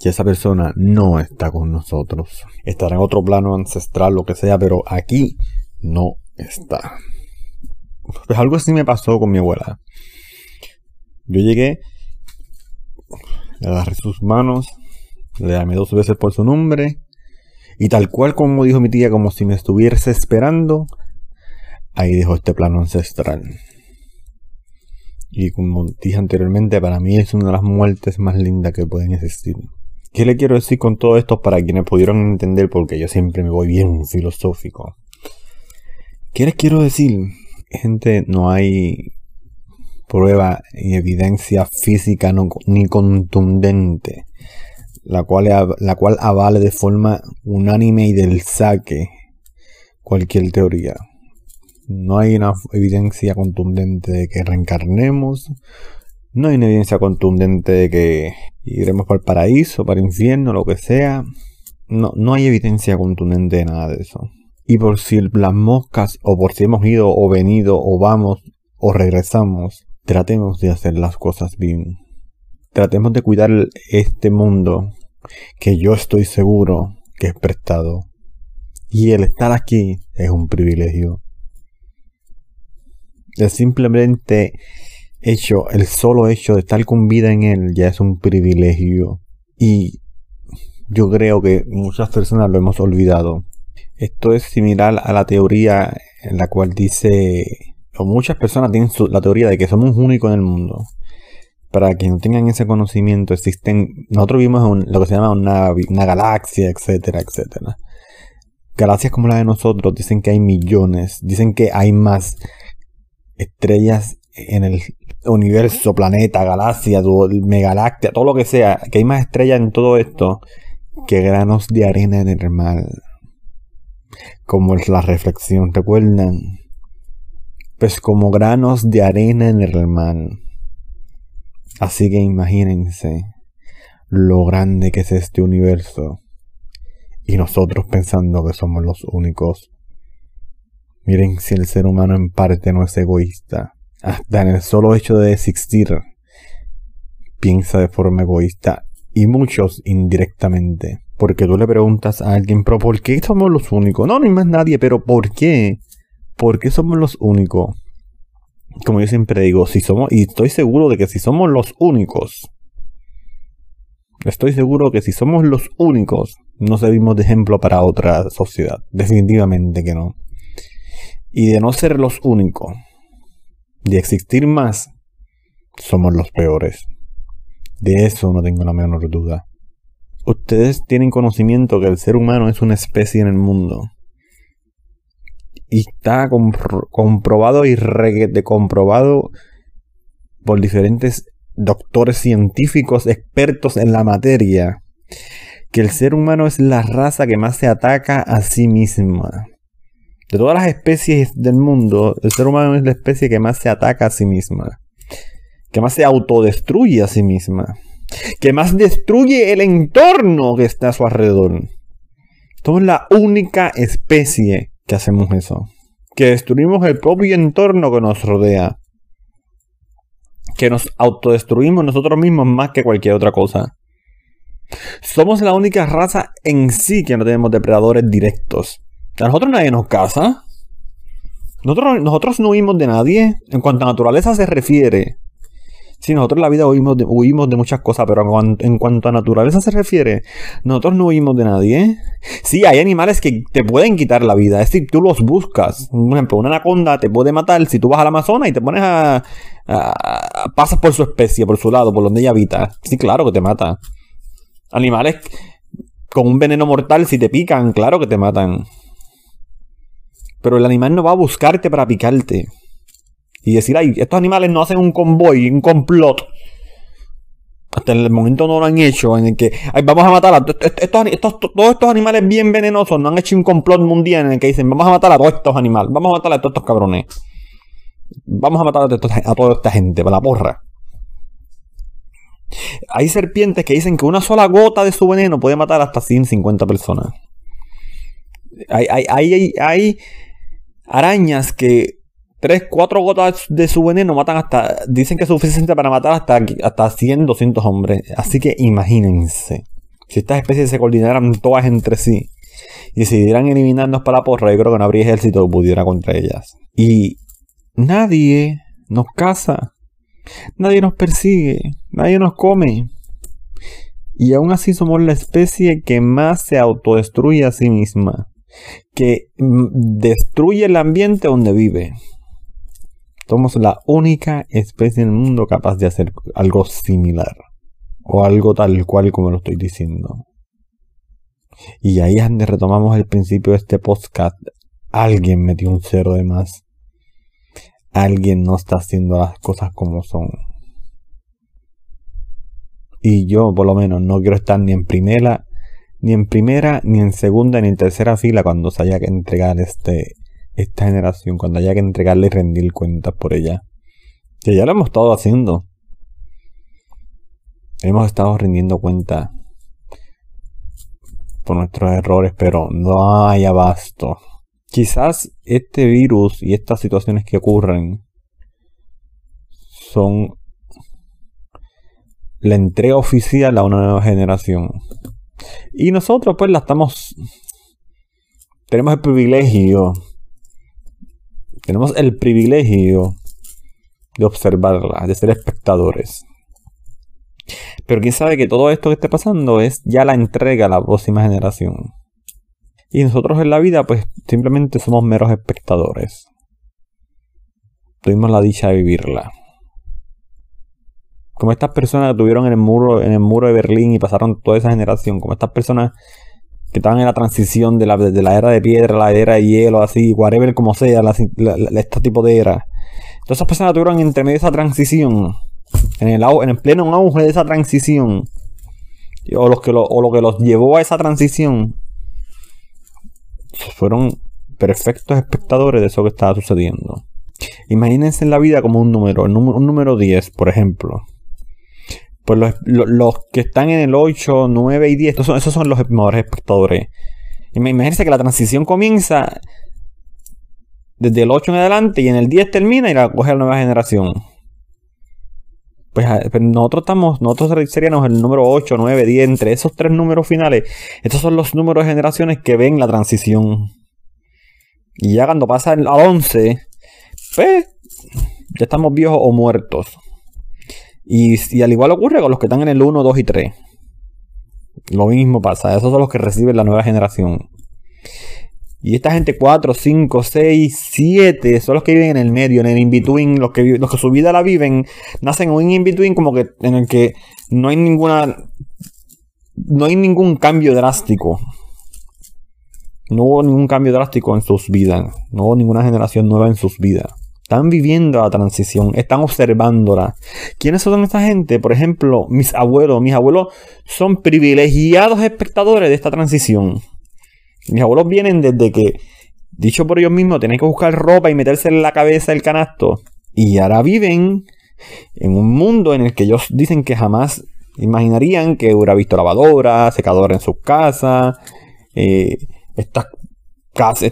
Y esa persona no está con nosotros. Estará en otro plano ancestral, lo que sea, pero aquí no está. Pues algo así me pasó con mi abuela. Yo llegué, le agarré sus manos, le llamé dos veces por su nombre, y tal cual como dijo mi tía, como si me estuviese esperando, ahí dejó este plano ancestral. Y como dije anteriormente, para mí es una de las muertes más lindas que pueden existir. ¿Qué le quiero decir con todo esto para quienes pudieron entender? Porque yo siempre me voy bien filosófico. ¿Qué les quiero decir? Gente, no hay prueba y evidencia física ni contundente la cual, la cual avale de forma unánime y del saque cualquier teoría. No hay una evidencia contundente de que reencarnemos. No hay una evidencia contundente de que iremos para el paraíso, para el infierno, lo que sea. No, no hay evidencia contundente de nada de eso. Y por si las moscas, o por si hemos ido o venido, o vamos, o regresamos, tratemos de hacer las cosas bien. Tratemos de cuidar este mundo que yo estoy seguro que es prestado. Y el estar aquí es un privilegio. El simplemente hecho, el solo hecho de estar con vida en él ya es un privilegio. Y yo creo que muchas personas lo hemos olvidado. Esto es similar a la teoría en la cual dice, o muchas personas tienen la teoría de que somos únicos en el mundo. Para quienes no tengan ese conocimiento, existen, nosotros vivimos en lo que se llama una, una galaxia, etcétera, etcétera. Galaxias como la de nosotros dicen que hay millones, dicen que hay más estrellas en el universo, planeta, galaxia, megaláctea, todo lo que sea, que hay más estrellas en todo esto que granos de arena en el mar. Como es la reflexión, ¿recuerdan? Pues como granos de arena en el mar. Así que imagínense lo grande que es este universo y nosotros pensando que somos los únicos Miren si el ser humano en parte no es egoísta. Hasta en el solo hecho de existir, piensa de forma egoísta. Y muchos indirectamente. Porque tú le preguntas a alguien, pero ¿por qué somos los únicos? No, no hay más nadie, pero ¿por qué? ¿Por qué somos los únicos? Como yo siempre digo, si somos, y estoy seguro de que si somos los únicos, estoy seguro que si somos los únicos, no servimos de ejemplo para otra sociedad. Definitivamente que no y de no ser los únicos, de existir más, somos los peores. De eso no tengo la menor duda. Ustedes tienen conocimiento que el ser humano es una especie en el mundo. Y está comprobado y reguete comprobado por diferentes doctores científicos expertos en la materia que el ser humano es la raza que más se ataca a sí misma. De todas las especies del mundo, el ser humano es la especie que más se ataca a sí misma. Que más se autodestruye a sí misma. Que más destruye el entorno que está a su alrededor. Somos la única especie que hacemos eso. Que destruimos el propio entorno que nos rodea. Que nos autodestruimos nosotros mismos más que cualquier otra cosa. Somos la única raza en sí que no tenemos depredadores directos. A nosotros nadie nos caza. Nosotros, nosotros no huimos de nadie. En cuanto a naturaleza se refiere, Sí, nosotros en la vida huimos de, de muchas cosas, pero en cuanto, a naturaleza se refiere, nosotros no huimos de nadie. Sí, hay animales que te pueden quitar la vida, es decir, tú los buscas. Por ejemplo, una anaconda te puede matar si tú vas al Amazonas y te pones a, pasas por su especie, por su lado, por donde ella habita. Sí, claro que te mata. Animales con un veneno mortal, si te pican, claro que te matan. Pero el animal no va a buscarte para picarte y decir, ay, estos animales no hacen un convoy, un complot. Hasta el momento no lo han hecho, en el que ay, vamos a matar a estos, todos estos animales bien venenosos, no han hecho un complot mundial en el que dicen, vamos a matar a todos estos animales, vamos a matar a todos estos cabrones. Vamos a matar a, a toda esta gente, para la porra. Hay serpientes que dicen que una sola gota de su veneno puede matar hasta 150 personas. Hay, hay, hay, hay arañas que Tres, cuatro gotas de su veneno matan hasta. Dicen que es suficiente para matar hasta, hasta 100, 200 hombres. Así que imagínense. Si estas especies se coordinaran todas entre sí y decidieran eliminarnos para la porra, yo creo que no habría ejército que pudiera contra ellas. Y nadie nos caza. Nadie nos persigue. Nadie nos come. Y aún así somos la especie que más se autodestruye a sí misma. Que destruye el ambiente donde vive. Somos la única especie en el mundo capaz de hacer algo similar. O algo tal cual como lo estoy diciendo. Y ahí es donde retomamos el principio de este podcast. Alguien metió un cero de más. Alguien no está haciendo las cosas como son. Y yo, por lo menos, no quiero estar ni en primera, ni en primera, ni en segunda, ni en tercera fila cuando se haya que entregar este esta generación cuando haya que entregarle y rendir cuentas por ella. Que ya lo hemos estado haciendo. Hemos estado rindiendo cuenta por nuestros errores, pero no hay abasto. Quizás este virus y estas situaciones que ocurren son la entrega oficial a una nueva generación. Y nosotros pues la estamos... Tenemos el privilegio tenemos el privilegio de observarla, de ser espectadores. Pero quién sabe que todo esto que esté pasando es ya la entrega a la próxima generación. Y nosotros en la vida pues simplemente somos meros espectadores. Tuvimos la dicha de vivirla. Como estas personas que tuvieron en el muro, en el muro de Berlín y pasaron toda esa generación, como estas personas que estaban en la transición de la, de la era de piedra la era de hielo, así, whatever como sea, este tipo de era. Todas esas personas tuvieron entre medio de esa transición, en el, en el pleno auge de esa transición, o, los que lo, o lo que los llevó a esa transición, fueron perfectos espectadores de eso que estaba sucediendo. Imagínense en la vida como un número, un número 10, por ejemplo pues los, que están en el 8, 9 y 10, esos son, esos son los mejores espectadores. Imagínense que la transición comienza desde el 8 en adelante y en el 10 termina y la coge la nueva generación. Pues, pues, nosotros estamos, nosotros seríamos el número 8, 9, 10, entre esos tres números finales. Estos son los números de generaciones que ven la transición. Y ya cuando pasa al 11, pues ya estamos viejos o muertos. Y, al igual ocurre con los que están en el 1, 2 y 3. Lo mismo pasa, esos son los que reciben la nueva generación. Y esta gente 4, 5, 6, 7 son los que viven en el medio, en el in-between, los que, los que su vida la viven, nacen en un in-between como que en el que no hay ninguna. No hay ningún cambio drástico. No hubo ningún cambio drástico en sus vidas. No hubo ninguna generación nueva en sus vidas. Están viviendo la transición, están observándola. ¿Quiénes son esta gente? Por ejemplo, mis abuelos. Mis abuelos son privilegiados espectadores de esta transición. Mis abuelos vienen desde que, dicho por ellos mismos, tienen que buscar ropa y meterse en la cabeza el canasto. Y ahora viven en un mundo en el que ellos dicen que jamás imaginarían que hubiera visto lavadora, secadora en sus casas, eh, estas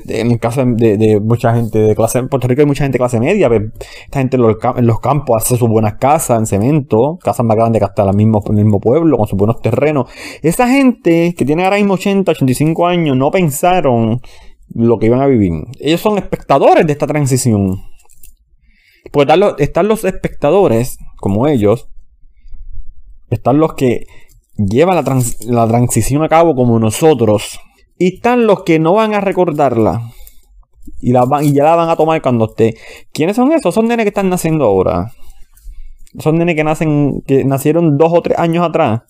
en el caso de, mucha gente de clase, en Puerto Rico hay mucha gente de clase media, esta gente en los, campos hace sus buenas casas en cemento, casas más grandes que hasta el mismo, el mismo pueblo, con sus buenos terrenos. Esa gente que tiene ahora mismo 80, 85 años, no pensaron lo que iban a vivir. Ellos son espectadores de esta transición. Pues están los, espectadores, como ellos, están los que llevan la, la transición a cabo como nosotros, y están los que no van a recordarla. Y, la van, y ya la van a tomar cuando esté. ¿Quiénes son esos? Son nenes que están naciendo ahora. Son nenes que nacen, que nacieron dos o tres años atrás.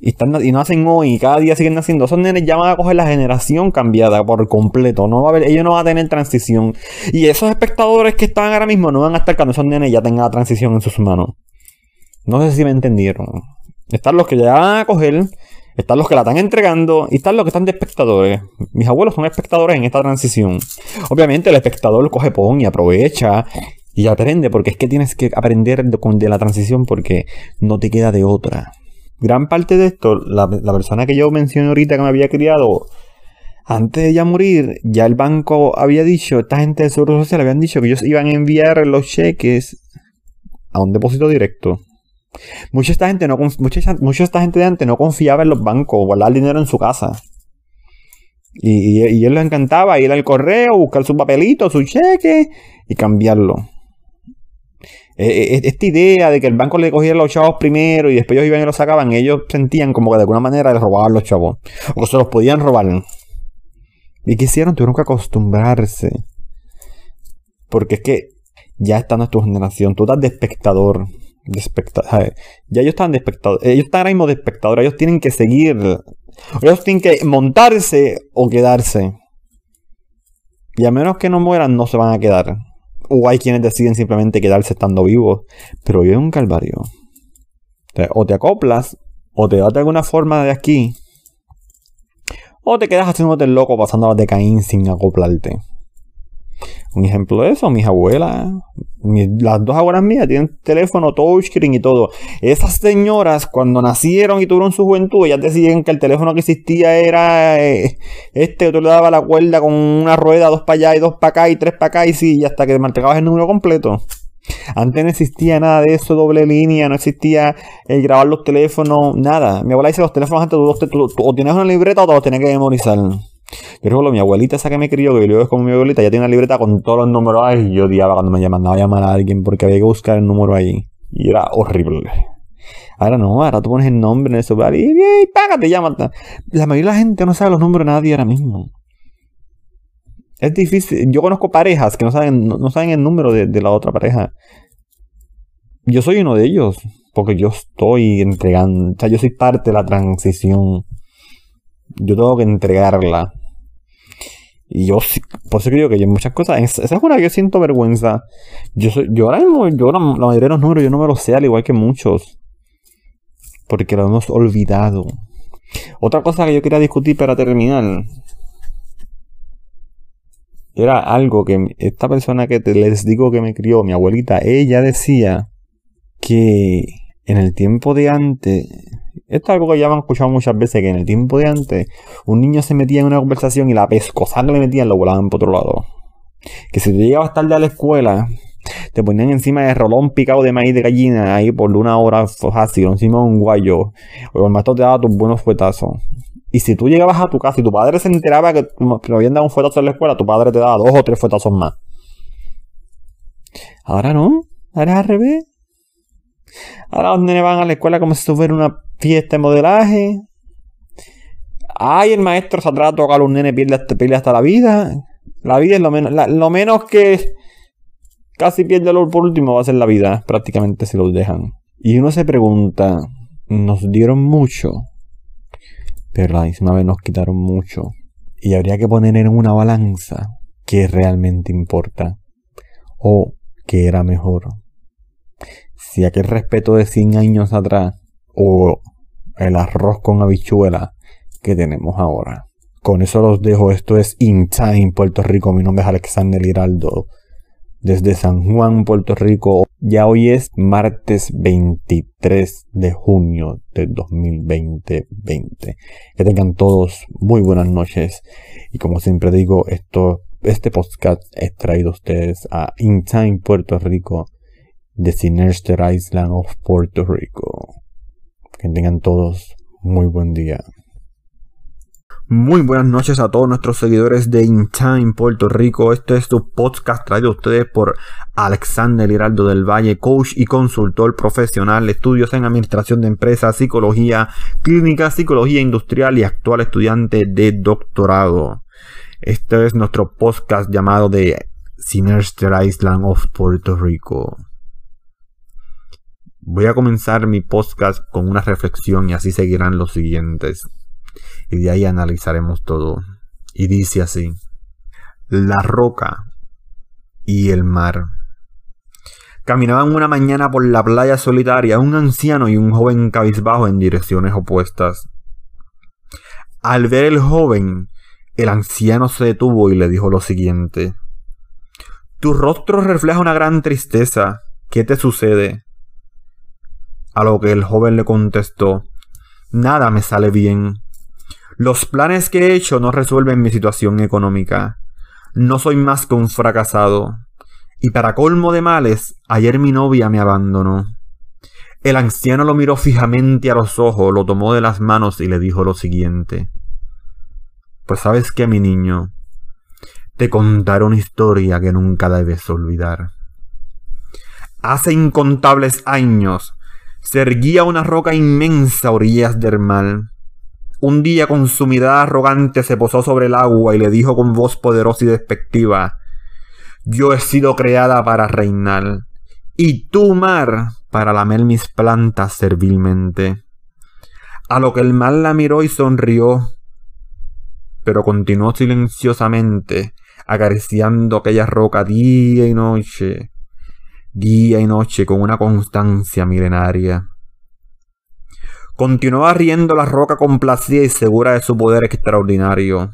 Y, están, y nacen hoy y cada día siguen naciendo. Son nenes ya van a coger la generación cambiada por completo. No va a haber, ellos no van a tener transición. Y esos espectadores que están ahora mismo no van a estar cuando esos nenes ya tengan la transición en sus manos. No sé si me entendieron. Están los que ya van a coger están los que la están entregando y están los que están de espectadores. Mis abuelos son espectadores en esta transición. Obviamente el espectador coge pon y aprovecha y aprende, porque es que tienes que aprender de la transición porque no te queda de otra. Gran parte de esto, la, persona que yo mencioné ahorita que me había criado, antes de ya morir, ya el banco había dicho, esta gente del Seguro Social habían dicho que ellos iban a enviar los cheques a un depósito directo. Mucha esta gente no mucha, esta gente de antes no confiaba en los bancos, guardar dinero en su casa. Y, y, él le encantaba ir al correo, buscar su papelito, su cheque y cambiarlo. E, e, e, esta idea de que el banco le cogía los chavos primero y después ellos iban y los sacaban, ellos sentían como que de alguna manera les robaban los chavos. O se los podían robar. ¿Y qué hicieron? Tuvieron que acostumbrarse. Porque es que ya está tu generación. Tú estás de espectador de espectador. Ya ellos están de espectador. Ellos están ahora mismo de espectador. Ellos tienen que seguir. Ellos tienen que montarse o quedarse. Y a menos que no mueran, no se van a quedar. O hay quienes deciden simplemente quedarse estando vivos. Pero vive un calvario. O te acoplas, o te vas de alguna forma de aquí. O te quedas haciéndote loco pasando las de Caín sin acoplarte. Un ejemplo de eso, mis abuelas, las dos abuelas mías tienen teléfono touchscreen y todo. Esas señoras, cuando nacieron y tuvieron su juventud, ellas decían que el teléfono que existía era eh, este, tú le dabas la cuerda con una rueda, dos para allá y dos para acá y tres para acá y sí, y hasta que marcabas el número completo. Antes no existía nada de eso, doble línea, no existía el grabar los teléfonos, nada. Mi abuela dice los teléfonos antes tú, o tienes una libreta o te los tienes que memorizar. Yo recuerdo mi abuelita esa que me crió, que yo es como mi abuelita, ya tiene una libreta con todos los números ahí. Y yo odiaba cuando me mandaba a llamar a alguien porque había que buscar el número ahí. Y era horrible. Ahora no, ahora tú pones el nombre en eso y, y págate, llama. La mayoría de la gente no sabe los números de nadie ahora mismo. Es difícil. Yo conozco parejas que no saben, no, saben el número de, de la otra pareja. Yo soy uno de ellos. Porque yo estoy entregando. O sea, yo soy parte de la transición yo tengo que entregarla. Y yo, por eso creo que yo muchas cosas, esa es una que yo siento vergüenza. Yo, soy, yo ahora mismo, yo la, mayoría de los números yo no me los sé, al igual que muchos. Porque lo hemos olvidado. Otra cosa que yo quería discutir para terminar. Era algo que esta persona que te, les digo que me crió, mi abuelita, ella decía que en el tiempo de antes esto es algo que ya me escuchado muchas veces, que en el tiempo de antes un niño se metía en una conversación y la pescosa que le metían lo volaban por otro lado. Que si tú llegabas tarde a la escuela, te ponían encima de rolón picado de maíz de gallina ahí por una hora fácil, encima de un guayo. O el maestro te daba tus buenos fuetazos. Y si tú llegabas a tu casa y tu padre se enteraba que, que habían dado un fuetazo en la escuela, tu padre te daba dos o tres fuetazos más. Ahora no, ahora es al revés. Ahora los van a la escuela como si fuera una fiesta de modelaje. Ay, el maestro se atrás a tocar a los nenes, pierde, pierde hasta la vida. La vida es lo menos, lo menos que casi pierde por último va a ser la vida, prácticamente si los dejan. Y uno se pregunta, nos dieron mucho, pero la misma vez nos quitaron mucho. Y habría que poner en una balanza qué realmente importa o qué era mejor si aquel respeto de 100 años atrás o el arroz con habichuela que tenemos ahora. Con eso los dejo. Esto es In Time Puerto Rico. Mi nombre es Alexander Hiraldo desde San Juan, Puerto Rico. Ya hoy es martes 23 de junio de 2020. Que tengan todos muy buenas noches. Y como siempre digo, esto, este podcast es traído a ustedes a In Time Puerto Rico de Sinister Island of Puerto Rico. Que tengan todos muy buen día. Muy buenas noches a todos nuestros seguidores de In Puerto Rico. Este es tu podcast traído a ustedes por Alexander Hiraldo del Valle, coach y consultor profesional, estudios en administración de empresas, psicología clínica, psicología industrial y actual estudiante de doctorado. Este es nuestro podcast llamado de Sinister Island of Puerto Rico. Voy a comenzar mi podcast con una reflexión y así seguirán los siguientes y de ahí analizaremos todo. Y dice así, la roca y el mar. Caminaban una mañana por la playa solitaria un anciano y un joven cabizbajo en direcciones opuestas. Al ver el joven, el anciano se detuvo y le dijo lo siguiente. Tu rostro refleja una gran tristeza. ¿Qué te sucede? A lo que el joven le contestó, Nada me sale bien. Los planes que he hecho no resuelven mi situación económica. No soy más que un fracasado. Y para colmo de males, ayer mi novia me abandonó. El anciano lo miró fijamente a los ojos, lo tomó de las manos y le dijo lo siguiente. Pues sabes que, mi niño, te contaré una historia que nunca debes olvidar. Hace incontables años se erguía una roca inmensa a orillas del mar. Un día con su mirada arrogante se posó sobre el agua y le dijo con voz poderosa y despectiva, Yo he sido creada para reinar, y tú, mar, para lamer mis plantas servilmente. A lo que el mar la miró y sonrió, pero continuó silenciosamente, acariciando aquella roca día y noche, día y noche con una constancia milenaria. Continuaba riendo la roca complacida y segura de su poder extraordinario,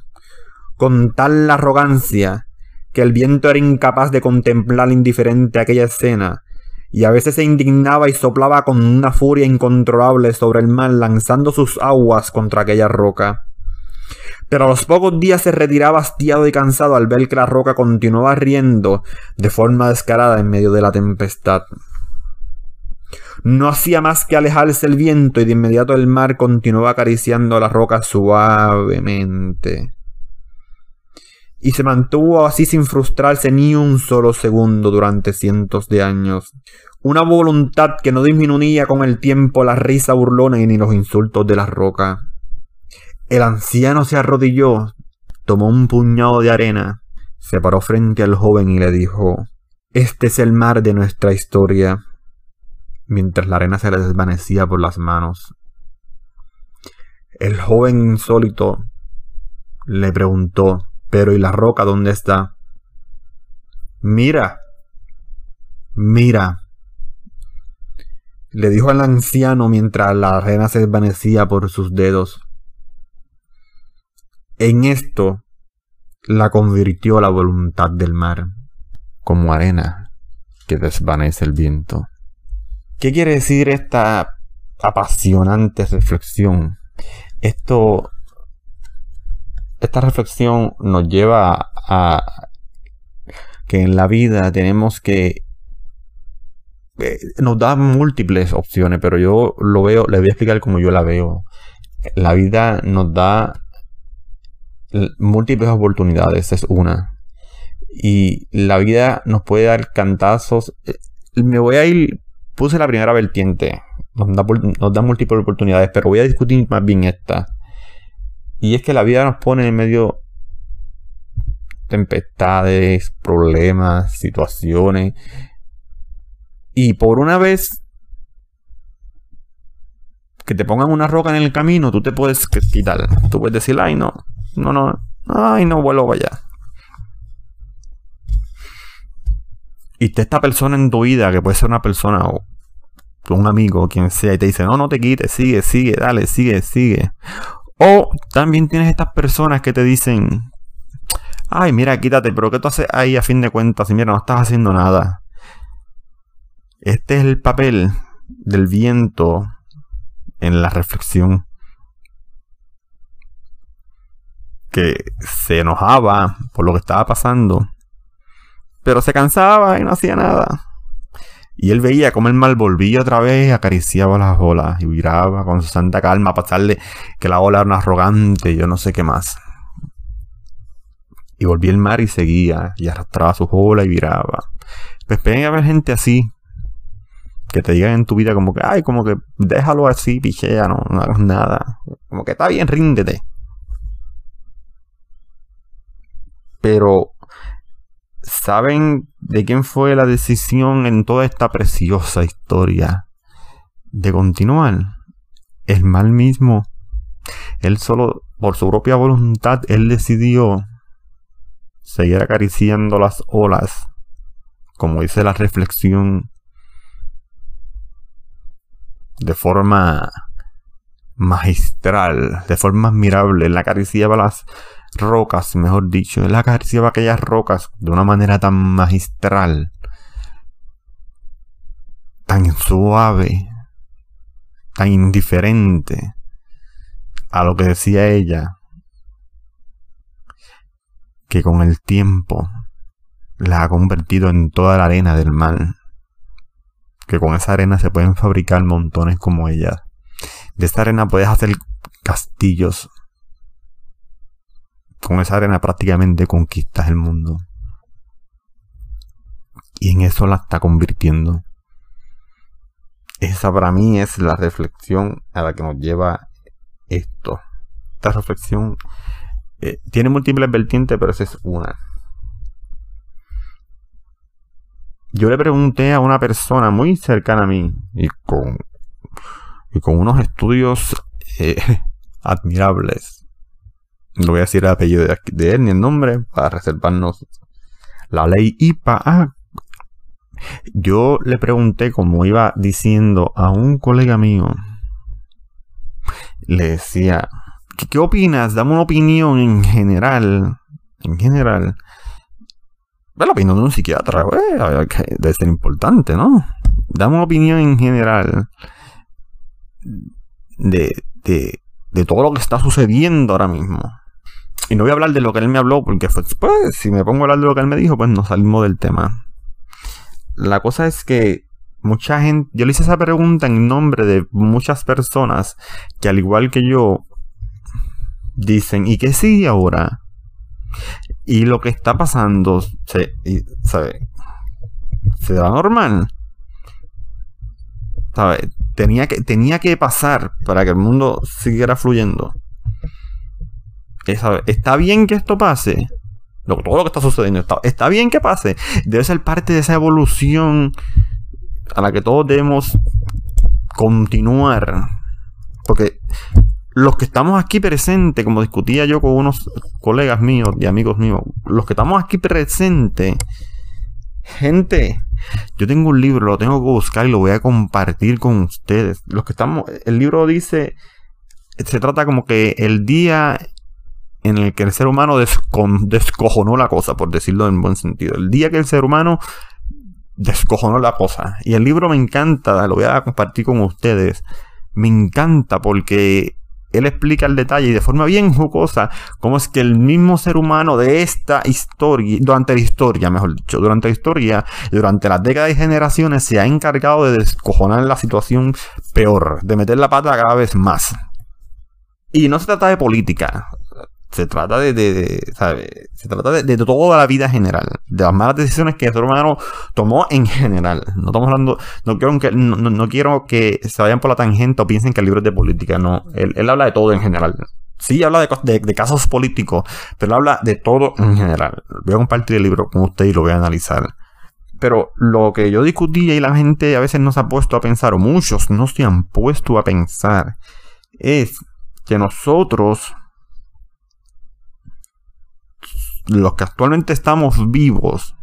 con tal arrogancia que el viento era incapaz de contemplar indiferente aquella escena, y a veces se indignaba y soplaba con una furia incontrolable sobre el mar lanzando sus aguas contra aquella roca. Pero a los pocos días se retiraba hastiado y cansado al ver que la roca continuaba riendo de forma descarada en medio de la tempestad. No hacía más que alejarse el viento y de inmediato el mar continuaba acariciando la roca suavemente. Y se mantuvo así sin frustrarse ni un solo segundo durante cientos de años. Una voluntad que no disminuía con el tiempo la risa burlona y ni los insultos de la roca. El anciano se arrodilló, tomó un puñado de arena, se paró frente al joven y le dijo, Este es el mar de nuestra historia mientras la arena se le desvanecía por las manos. El joven insólito le preguntó, pero ¿y la roca dónde está? Mira, mira, le dijo al anciano mientras la arena se desvanecía por sus dedos. En esto la convirtió la voluntad del mar, como arena que desvanece el viento. ¿Qué quiere decir esta apasionante reflexión? Esto, esta reflexión nos lleva a que en la vida tenemos que eh, nos da múltiples opciones, pero yo lo veo, les voy a explicar como yo la veo. La vida nos da múltiples oportunidades, es una. Y la vida nos puede dar cantazos. Eh, me voy a ir puse la primera vertiente. Nos da, múltiples oportunidades, pero voy a discutir más bien esta. Y es que la vida nos pone en medio tempestades, problemas, situaciones. Y por una vez que te pongan una roca en el camino, tú te puedes quitar. Tú puedes decir, ay no, no, no, ay no vuelvo allá. y esta persona en tu vida, que puede ser una persona o un amigo o quien sea, y te dice, no, no te quites, sigue, sigue, dale, sigue, sigue. O también tienes estas personas que te dicen, Ay, mira, quítate, pero ¿qué tú haces ahí a fin de cuentas? Y mira, no estás haciendo nada. Este es el papel del viento en la reflexión. Que se enojaba por lo que estaba pasando, pero se cansaba y no hacía nada. Y él veía como el mal volvía otra vez, acariciaba las olas y viraba con su santa calma a pasarle que la ola era una arrogante, yo no sé qué más. Y volvía el mar y seguía, y arrastraba sus olas y viraba. Pues pueden haber gente así, que te digan en tu vida como que, ay, como que déjalo así, pichea, no, no hagas nada. Como que está bien, ríndete. Pero, ¿saben de quién fue la decisión en toda esta preciosa historia de continuar? El mal mismo. Él solo, por su propia voluntad, él decidió seguir acariciando las olas, como dice la reflexión, de forma magistral, de forma admirable. Él acariciaba las rocas, mejor dicho, él acariciaba aquellas rocas de una manera tan magistral, tan suave, tan indiferente a lo que decía ella, que con el tiempo la ha convertido en toda la arena del mal. Que con esa arena se pueden fabricar montones como ella. De esta arena puedes hacer castillos. Con esa arena prácticamente conquistas el mundo. Y en eso la está convirtiendo. Esa para mí es la reflexión a la que nos lleva esto. Esta reflexión eh, tiene múltiples vertientes, pero esa es una. Yo le pregunté a una persona muy cercana a mí y con, y con unos estudios eh, admirables. No voy a decir el apellido de, él ni el nombre para reservarnos la ley IPA. Ah, yo le pregunté, como iba diciendo a un colega mío, le decía, ¿Qué, opinas? Dame una opinión en general. En general. La opinión de un psiquiatra, debe ser importante, ¿no? Dame una opinión en general de, de, de todo lo que está sucediendo ahora mismo. Y no voy a hablar de lo que él me habló, porque pues, si me pongo a hablar de lo que él me dijo, pues nos salimos del tema. La cosa es que mucha gente, yo le hice esa pregunta en nombre de muchas personas que al igual que yo dicen, ¿y qué sigue ahora? Y lo que está pasando, se, ¿sabe? ¿Se da normal? ¿Sabe? Tenía que, tenía que pasar para que el mundo siguiera fluyendo. Está bien que esto pase. todo lo que está sucediendo está, está bien que pase. Debe ser parte de esa evolución a la que todos debemos continuar. Porque los que estamos aquí presentes, como discutía yo con unos colegas míos y amigos míos, los que estamos aquí presentes, gente, yo tengo un libro, lo tengo que buscar y lo voy a compartir con ustedes. Los que estamos, el libro dice, se trata como que el día en el que el ser humano descojonó la cosa, por decirlo en buen sentido. El día que el ser humano descojonó la cosa. Y el libro me encanta, lo voy a compartir con ustedes. Me encanta porque él explica el detalle y de forma bien jocosa cómo es que el mismo ser humano de esta historia, durante la historia, mejor dicho, durante la historia, durante las décadas y generaciones, se ha encargado de descojonar la situación peor, de meter la pata cada vez más. Y no se trata de política, se trata de, de, Se trata de, de, toda la vida general. De las malas decisiones que el ser humano tomó en general. No estamos hablando. No quiero que, no, quiero que se vayan por la tangente o piensen que el libro es de política. No. Él, habla de todo en general. Sí, habla de, casos políticos, pero él habla de todo en general. Voy a compartir el libro con usted y lo voy a analizar. Pero lo que yo discutía y la gente a veces no se ha puesto a pensar, o muchos no se han puesto a pensar, es que nosotros los que actualmente estamos vivos,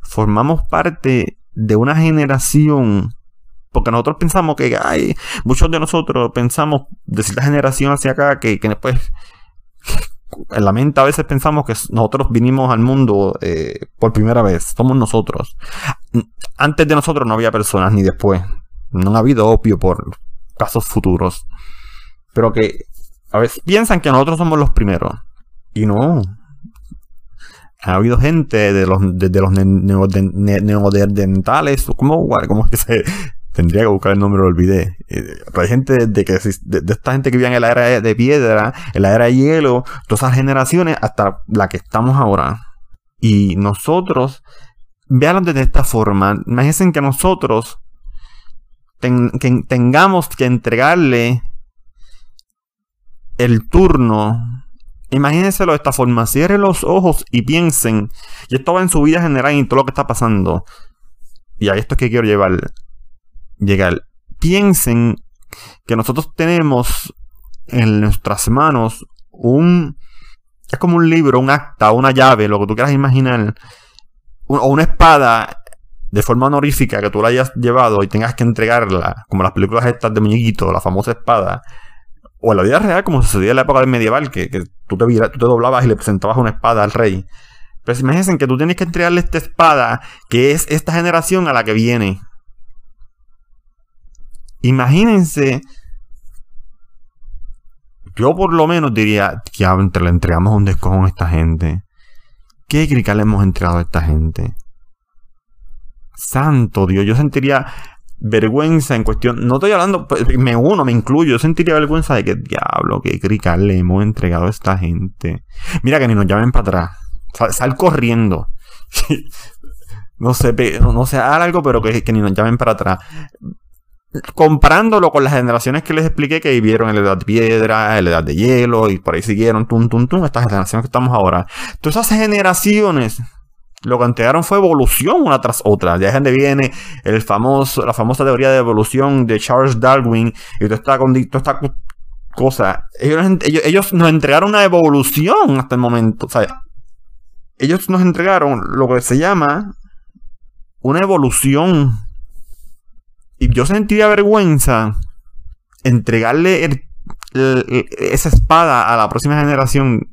formamos parte de una generación, porque nosotros pensamos que hay, muchos de nosotros pensamos de cierta generación hacia acá que, que después en la mente a veces pensamos que nosotros vinimos al mundo eh, por primera vez, somos nosotros. Antes de nosotros no había personas ni después. No ha habido opio por casos futuros. Pero que a veces piensan que nosotros somos los primeros. Y no. Ha habido gente de los, de, los neodentales, ¿cómo, ¿cómo es que se, Tendría que buscar el nombre, lo olvidé. Eh, hay gente de, que de, esta gente que vivía en la era de piedra, en la era de hielo, todas esas generaciones hasta la que estamos ahora. Y nosotros, veanlo de esta forma, imagínense que nosotros que tengamos que entregarle el turno. Imagínenselo de esta forma, cierren los ojos y piensen, y esto va en su vida general y todo lo que está pasando. Y a esto es que quiero llevar llegar. Piensen que nosotros tenemos en nuestras manos un... Es como un libro, un acta, una llave, lo que tú quieras imaginar. O una espada de forma honorífica que tú la hayas llevado y tengas que entregarla, como las películas estas de muñequito, la famosa espada, o en la vida real, como sucedía en la época del medieval, que, tú, te, tú, te, doblabas y le presentabas una espada al rey. Pero imagínense que tú tienes que entregarle esta espada, que es esta generación a la que viene. Imagínense, yo por lo menos diría que le entregamos un descojón a esta gente. ¿Qué crical le hemos entregado a esta gente? Santo Dios, yo sentiría vergüenza en cuestión. No estoy hablando, pues, me uno, me incluyo. Yo sentiría vergüenza de que diablo, qué crical le hemos entregado a esta gente. Mira que ni nos llamen para atrás. Sal, corriendo. no sé, no sé, algo, pero que, que, ni nos llamen para atrás comparándolo con las generaciones que les expliqué que vivieron en la edad de piedra, en la edad de hielo y por ahí siguieron, tum, tum, tum, estas generaciones que estamos ahora. Todas esas generaciones lo que entregaron fue evolución una tras otra. De ahí donde viene el famoso, la famosa teoría de evolución de Charles Darwin y toda esta, toda esta cosa. Ellos, ellos, nos entregaron una evolución hasta el momento. ellos nos entregaron lo que se llama una evolución y yo sentía vergüenza entregarle esa espada a la próxima generación.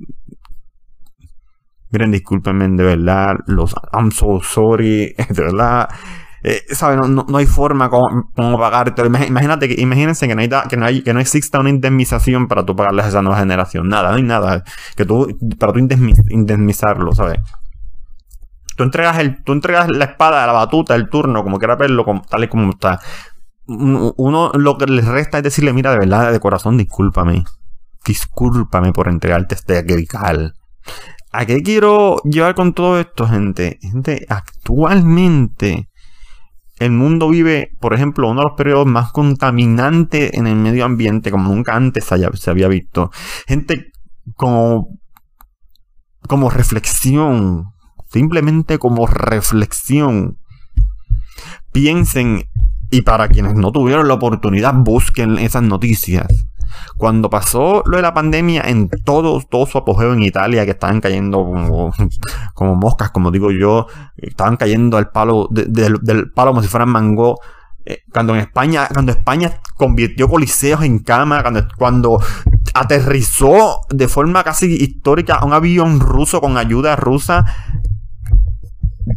Miren, discúlpenme, de verdad, los I'm so sorry, de verdad. Eh, no, no, hay forma como, como pagarte. Imagínate imagínense que no, hay, que, no que no exista una indemnización para tú pagarles a esa nueva generación. Nada, no hay nada. Que tú, para tú indemnizarlo, ¿sabes? Tú entregas, el, tú entregas la espada, la batuta, el turno, como quiera verlo, tal y como está. Uno lo que les resta es decirle, mira, de verdad, de corazón, discúlpame. Discúlpame por entregarte este agrical. ¿A qué quiero llevar con todo esto, gente? Gente, actualmente el mundo vive, por ejemplo, uno de los periodos más contaminantes en el medio ambiente, como nunca antes se había visto. Gente, como, como reflexión, Simplemente como reflexión. Piensen, y para quienes no tuvieron la oportunidad, busquen esas noticias. Cuando pasó lo de la pandemia en todo, todo su apogeo en Italia, que estaban cayendo como, moscas, como digo yo, estaban cayendo al palo, del palo como si fueran mango. Eh, cuando en España, cuando España convirtió coliseos en cama, cuando, cuando aterrizó de forma casi histórica un avión ruso con ayuda rusa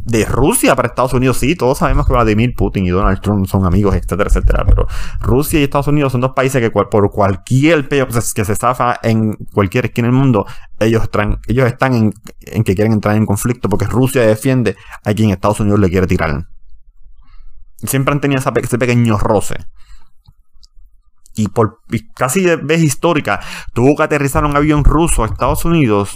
de Rusia para Estados Unidos, sí, todos sabemos que Vladimir Putin y Donald Trump son amigos, etcétera, etcétera, pero Rusia y Estados Unidos son dos países que por cualquier peo que se, zafa en cualquier esquina del mundo, ellos, ellos están en, que quieren entrar en conflicto porque Rusia defiende a quien Estados Unidos le quiere tirar. Siempre han tenido ese pequeño roce. Y por casi de vez histórica, tuvo que aterrizar un avión ruso a Estados Unidos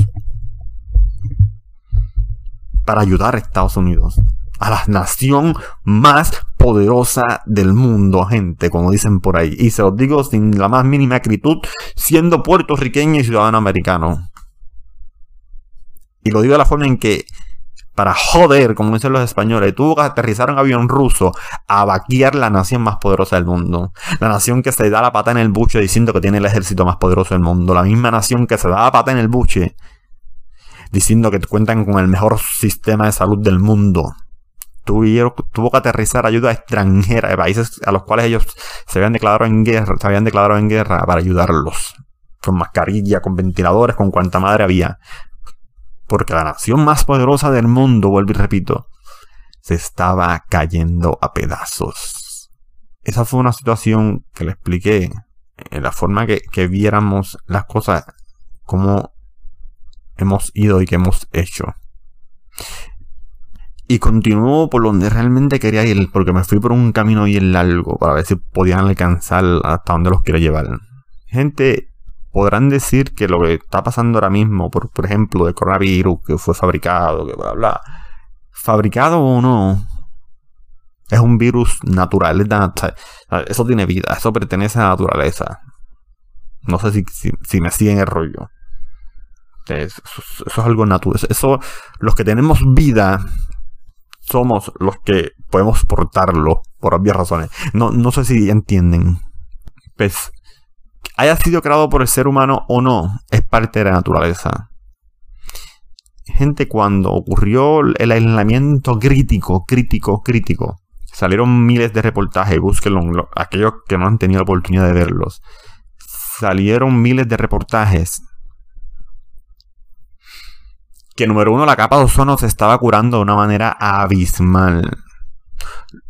para ayudar a Estados Unidos. A la nación más poderosa del mundo, gente, como dicen por ahí. Y se los digo sin la más mínima acritud, siendo puertorriqueño y ciudadano americano. Y lo digo de la forma en que, para joder, como dicen los españoles, tuvo que aterrizar un avión ruso a vaquear la nación más poderosa del mundo. La nación que se da la pata en el buche diciendo que tiene el ejército más poderoso del mundo. La misma nación que se da la pata en el buche diciendo que cuentan con el mejor sistema de salud del mundo. tuvo que aterrizar ayuda extranjera de países a los cuales ellos se habían declarado en guerra, se habían declarado en guerra para ayudarlos. con mascarilla, con ventiladores, con cuanta madre había. Porque la nación más poderosa del mundo, vuelvo y repito, se estaba cayendo a pedazos. Esa fue una situación que le expliqué en la forma que, que viéramos las cosas, como hemos ido y que hemos hecho. Y continuó por donde realmente quería ir, porque me fui por un camino bien largo para ver si podían alcanzar hasta donde los quiero llevar. Gente, podrán decir que lo que está pasando ahora mismo, por, por ejemplo, de coronavirus, que fue fabricado, que bla, bla, fabricado o no, es un virus natural. Eso tiene vida, eso pertenece a la naturaleza. No sé si, si, me siguen el rollo. Eso, eso, es algo natural. Eso, los que tenemos vida, somos los que podemos portarlo, por obvias razones. No, no sé si entienden. Pues, haya sido creado por el ser humano o no, es parte de la naturaleza. Gente, cuando ocurrió el aislamiento crítico, crítico, crítico, salieron miles de reportajes, búsquenlo, aquellos que no han tenido la oportunidad de verlos. Salieron miles de reportajes que número uno, la capa de ozono se estaba curando de una manera abismal.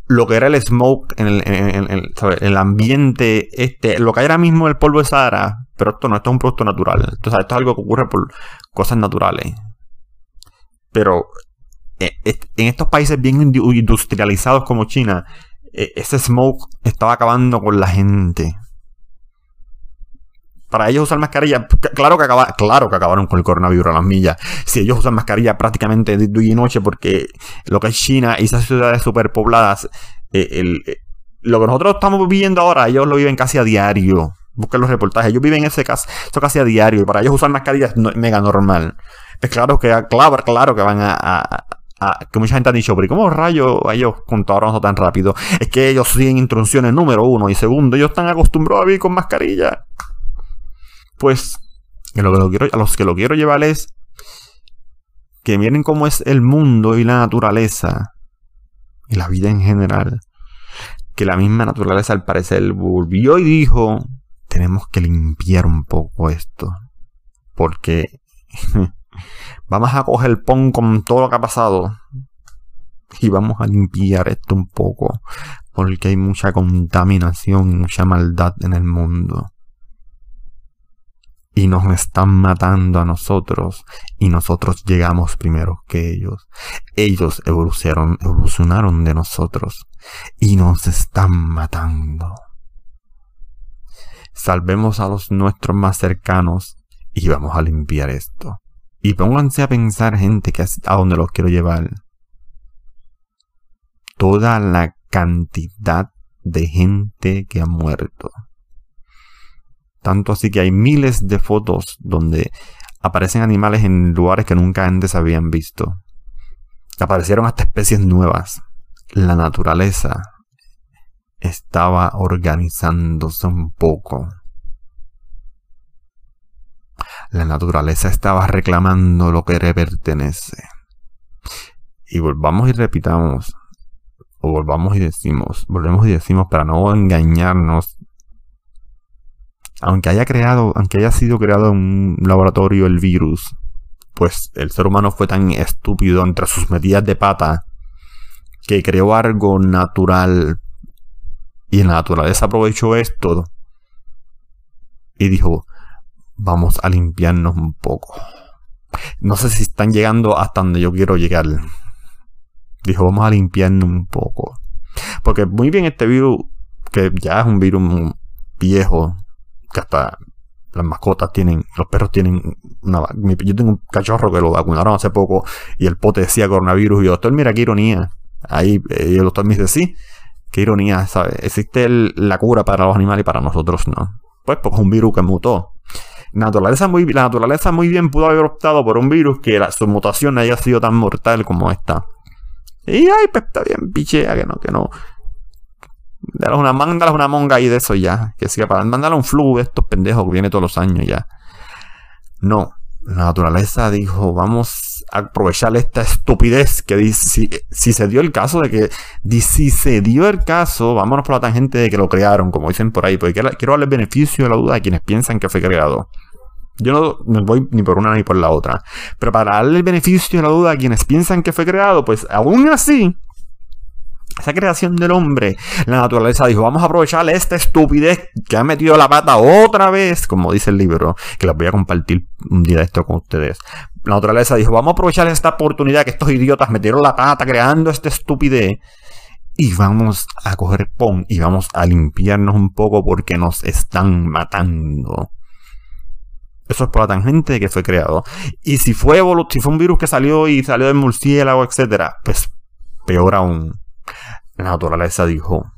Lo que era el smoke en el, ambiente, este, lo que hay ahora mismo el polvo de Sahara, pero esto no, esto es un producto natural. Entonces, esto es algo que ocurre por cosas naturales. Pero eh, en estos países bien industrializados como China, e, ese smoke estaba acabando con la gente para ellos usar mascarilla, claro que, claro que acabaron con el coronavirus a las millas. Si ellos usan mascarilla prácticamente de día y noche, porque lo que es China y esas ciudades superpobladas, eh, eh, lo que nosotros estamos viviendo ahora, ellos lo viven casi a diario. Busquen los reportajes, ellos viven ese caso, casi a diario, y para ellos usar mascarilla es mega normal. Es claro que, claro, claro que van a, que mucha gente ha dicho, pero ¿cómo rayos ellos contaron tan rápido? Es que ellos siguen instrucciones número uno y segundo, ellos están acostumbrados a vivir con mascarilla. Pues lo que lo quiero, a los que lo quiero llevar es que miren cómo es el mundo y la naturaleza y la vida en general. Que la misma naturaleza al parecer volvió y dijo, tenemos que limpiar un poco esto. Porque vamos a coger el pon con todo lo que ha pasado y vamos a limpiar esto un poco. Porque hay mucha contaminación, mucha maldad en el mundo y nos están matando a nosotros y nosotros llegamos primero que ellos. Ellos evolucionaron, evolucionaron de nosotros y nos están matando. Salvemos a los nuestros más cercanos y vamos a limpiar esto. Y pónganse a pensar, gente, que a dónde los quiero llevar. Toda la cantidad de gente que ha muerto tanto así que hay miles de fotos donde aparecen animales en lugares que nunca antes habían visto. Aparecieron hasta especies nuevas. La naturaleza estaba organizándose un poco. La naturaleza estaba reclamando lo que le pertenece. Y volvamos y repitamos, o volvamos y decimos, volvemos y decimos para no engañarnos aunque haya creado, aunque haya sido creado en un laboratorio el virus, pues el ser humano fue tan estúpido entre sus medidas de pata que creó algo natural y la naturaleza aprovechó esto y dijo, vamos a limpiarnos un poco. No sé si están llegando hasta donde yo quiero llegar. Dijo, vamos a limpiarnos un poco. Porque muy bien este virus, que ya es un virus viejo, que hasta las mascotas tienen, los perros tienen una... Yo tengo un cachorro que lo vacunaron hace poco y el pote decía coronavirus y yo, doctor, mira qué ironía. Ahí eh, el doctor me dice, sí, qué ironía, ¿sabes? Existe la cura para los animales y para nosotros no. Pues porque es un virus que mutó. Naturaleza, muy, la naturaleza muy bien pudo haber optado por un virus que su mutación haya sido tan mortal como esta. Y ay, pues está bien, pichea, que no, que no. Dale una, mándale una monga ahí de eso ya. Que siga para. Mándale un flu de estos pendejos que viene todos los años ya. No. La naturaleza dijo, vamos a aprovechar esta estupidez que dice, si, se dio el caso de que, si se dio el caso, vámonos por la tangente de que lo crearon, como dicen por ahí, porque quiero darle beneficio de la duda a quienes piensan que fue creado. Yo no me voy ni por una ni por la otra. Pero para darle el beneficio de la duda a quienes piensan que fue creado, pues aún así, esa creación del hombre, la naturaleza dijo, vamos a aprovechar esta estupidez que ha metido la pata otra vez, como dice el libro, que les voy a compartir un día esto con ustedes. La naturaleza dijo, vamos a aprovechar esta oportunidad que estos idiotas metieron la pata creando esta estupidez y vamos a coger pon y vamos a limpiarnos un poco porque nos están matando. Eso es por la tangente que fue creado. Y si fue, si fue un virus que salió y salió del murciélago, etc., pues peor aún. La naturaleza dijo,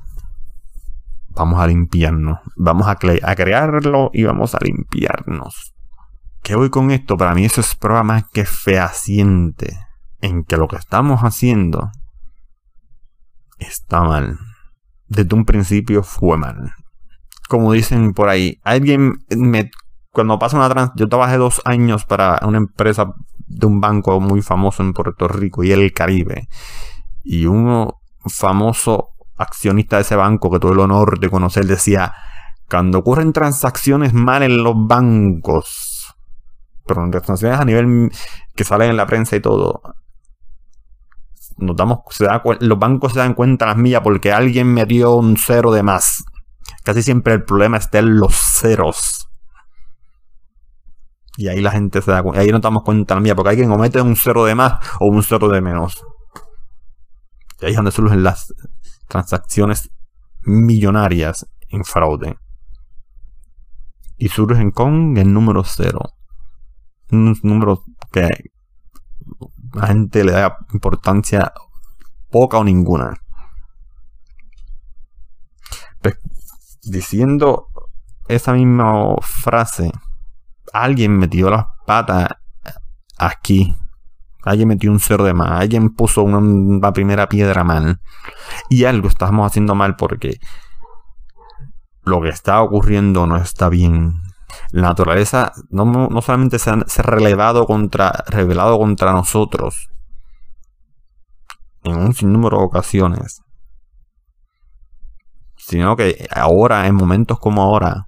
vamos a limpiarnos, vamos a, a crearlo y vamos a limpiarnos. ¿Qué voy con esto? Para mí eso es prueba más que fehaciente en que lo que estamos haciendo está mal. Desde un principio fue mal. Como dicen por ahí, alguien me cuando pasa una trans, yo trabajé dos años para una empresa de un banco muy famoso en Puerto Rico y el Caribe. Y un famoso accionista de ese banco que tuve el honor de conocer decía, cuando ocurren transacciones mal en los bancos, pero en transacciones a nivel que salen en la prensa y todo, nos damos, los bancos se dan cuenta las millas porque alguien metió un cero de más. Casi siempre el problema está en los ceros. Y ahí la gente se da cuenta. Ahí nos damos cuenta la mía, porque alguien comete un cero de más o un cero de menos. Y ahí es donde surgen las transacciones millonarias en fraude. Y surgen con el número cero. Un número que la gente le da importancia poca o ninguna. Pues, diciendo esa misma frase alguien metió las patas aquí. Alguien metió un cero de más. Alguien puso una, primera piedra mal. Y algo estamos haciendo mal porque lo que está ocurriendo no está bien. La naturaleza no, no solamente se ha, contra, revelado contra nosotros en un sinnúmero de ocasiones, sino que ahora, en momentos como ahora,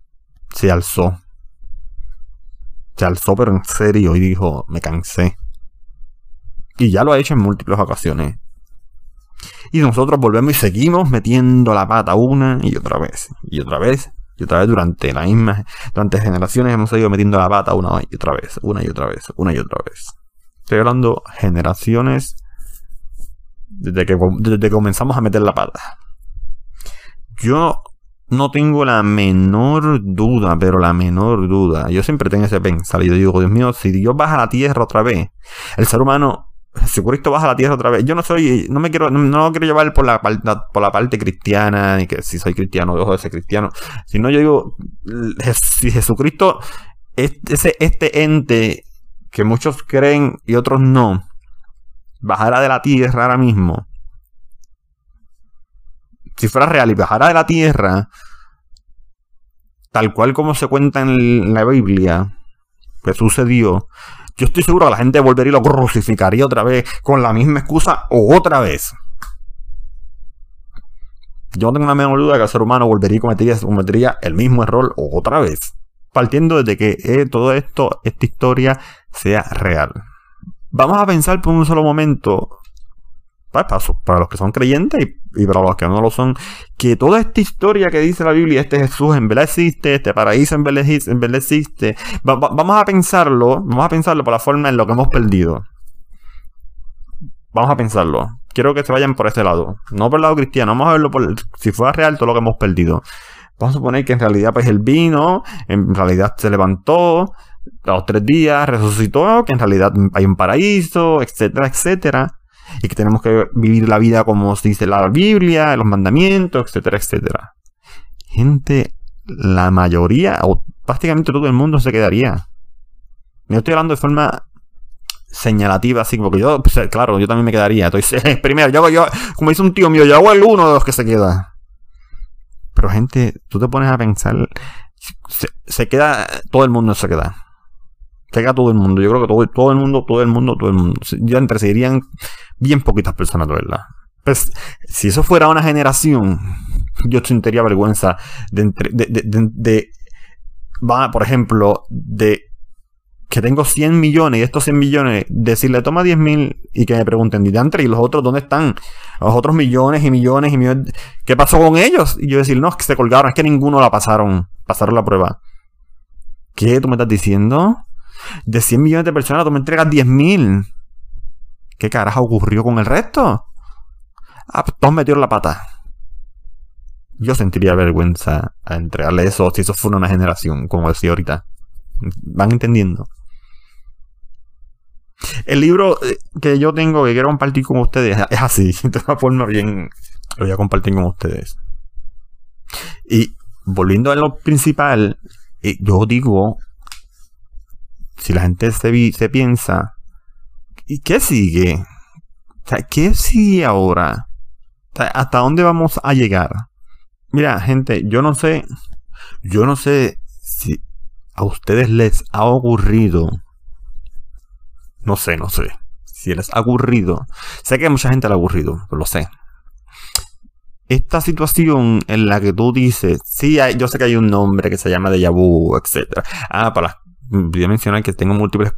se alzó se alzó pero en serio y dijo, me cansé. Y ya lo ha hecho en múltiples ocasiones. Y nosotros volvemos y seguimos metiendo la pata una y otra vez. Y otra vez. Y otra vez durante la misma. Durante generaciones hemos seguido metiendo la pata una y otra vez. Una y otra vez. Una y otra vez. Estoy hablando generaciones. Desde que, desde que comenzamos a meter la pata. Yo no tengo la menor duda, pero la menor duda. Yo siempre tengo ese pensar. Y yo digo, Dios mío, si Dios baja a la tierra otra vez, el ser humano, si Cristo baja a la tierra otra vez, yo no soy, no me quiero, no, lo quiero llevar por la, por la parte cristiana, ni que si soy cristiano, dejo de ser cristiano. Sino yo digo, si Jesucristo, ese, este ente que muchos creen y otros no, bajara de la tierra ahora mismo, si fuera real y bajara de la tierra, tal cual como se cuenta en la Biblia, que sucedió, yo estoy seguro que la gente volvería y lo crucificaría otra vez con la misma excusa o otra vez. Yo no tengo una menor duda que el ser humano volvería y cometería, el mismo error otra vez. Partiendo desde que eh, todo esto, esta historia, sea real. Vamos a pensar por un solo momento para, los que son creyentes y, para los que no lo son, que toda esta historia que dice la Biblia, este Jesús en verdad existe, este paraíso en verdad existe, vamos a pensarlo, vamos a pensarlo por la forma en lo que hemos perdido. Vamos a pensarlo. Quiero que se vayan por este lado. No por el lado cristiano, vamos a verlo por si fuera real todo lo que hemos perdido. Vamos a suponer que en realidad pues el vino, en realidad se levantó, a los tres días resucitó, que en realidad hay un paraíso, etcétera, etcétera y que tenemos que vivir la vida como se dice la Biblia, los mandamientos, etcétera, etcétera. Gente, la mayoría, o prácticamente todo el mundo se quedaría. Yo estoy hablando de forma señalativa, así, porque yo, pues, claro, yo también me quedaría. Entonces, primero, yo, yo, como dice un tío mío, yo hago el uno de los que se queda. Pero gente, tú te pones a pensar, se, se queda, todo el mundo se queda a todo el mundo. Yo creo que todo, todo el mundo, todo el mundo, todo el mundo. Ya entre seguirían bien poquitas personas, de verdad. Pues, si eso fuera una generación, yo sentiría vergüenza de, de, de, de, va, por ejemplo, de que tengo 100 millones y estos 100 millones, decirle toma 10 mil y que me pregunten, ¿y los otros dónde están? Los otros millones y millones y millones, ¿qué pasó con ellos? Y yo decir, no, es que se colgaron, es que ninguno la pasaron, pasaron la prueba. ¿Qué tú me estás diciendo? De 100 millones de personas tú me entregas 10 mil. ¿Qué carajo ocurrió con el resto? Ah, pues todos metieron la pata. Yo sentiría vergüenza a entregarle eso si eso fuera una generación, como decía ahorita. ¿Van entendiendo? El libro eh, que yo tengo que quiero compartir con ustedes es así, de una forma bien lo voy a compartir con ustedes. Y volviendo a lo principal, eh, yo digo, si la gente se, se piensa, ¿y qué sigue? O sea, ¿qué sigue ahora? ¿Hasta dónde vamos a llegar? Mira, gente, yo no sé, yo no sé si a ustedes les ha ocurrido no sé, no sé. Si les ha aburrido. Sé que a mucha gente le ha aburrido, lo sé. Esta situación en la que tú dices, sí, yo sé que hay un nombre que se llama de vu, etc. Ah, para voy a mencionar que tengo múltiples.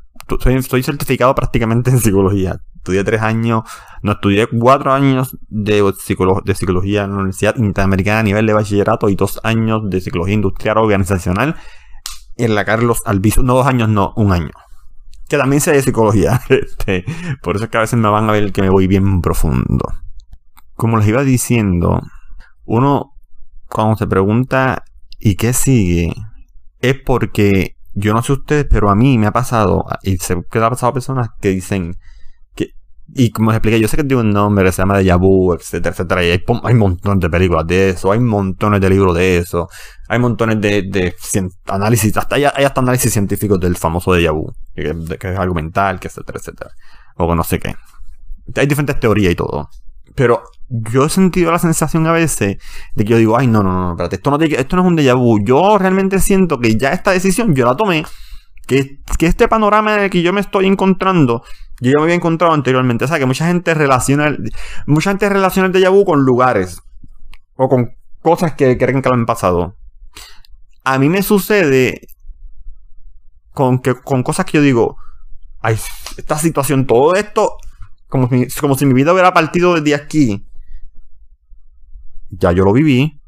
Estoy certificado prácticamente en psicología. Estudié tres años, no estudié cuatro años de, de psicología en la Universidad Interamericana a nivel de bachillerato y dos años de psicología industrial organizacional en la Carlos Albizu. No dos años, no, un año que también sé de psicología. Este, por eso es que a veces me van a ver que me voy bien profundo. Como les iba diciendo, uno cuando se pregunta ¿y qué sigue? Es porque yo no sé ustedes, pero a mí me ha pasado, y se que ha pasado personas que dicen que, y como les expliqué, yo sé que tiene un nombre que se llama de Vu, etcétera, etcétera, y hay, montones de películas de eso, hay montones de libros de eso, hay montones de, análisis, hasta hay, hasta análisis científicos del famoso de Vu, que, es argumental, que etcétera, etcétera. O no sé qué. Hay diferentes teorías y todo. Pero yo he sentido la sensación a veces de que yo digo, ay, no, no, no, espérate, esto no, esto no es un déjà vu. Yo realmente siento que ya esta decisión yo la tomé. Que, que este panorama en el que yo me estoy encontrando, yo ya me había encontrado anteriormente. O sea, que mucha gente relaciona, mucha gente relaciona el déjà vu con lugares. O con cosas que creen que lo han pasado a mí me sucede con, que, con cosas que yo digo, ay, esta situación, todo esto, como si, como si mi vida hubiera partido desde aquí. Ya yo lo viví.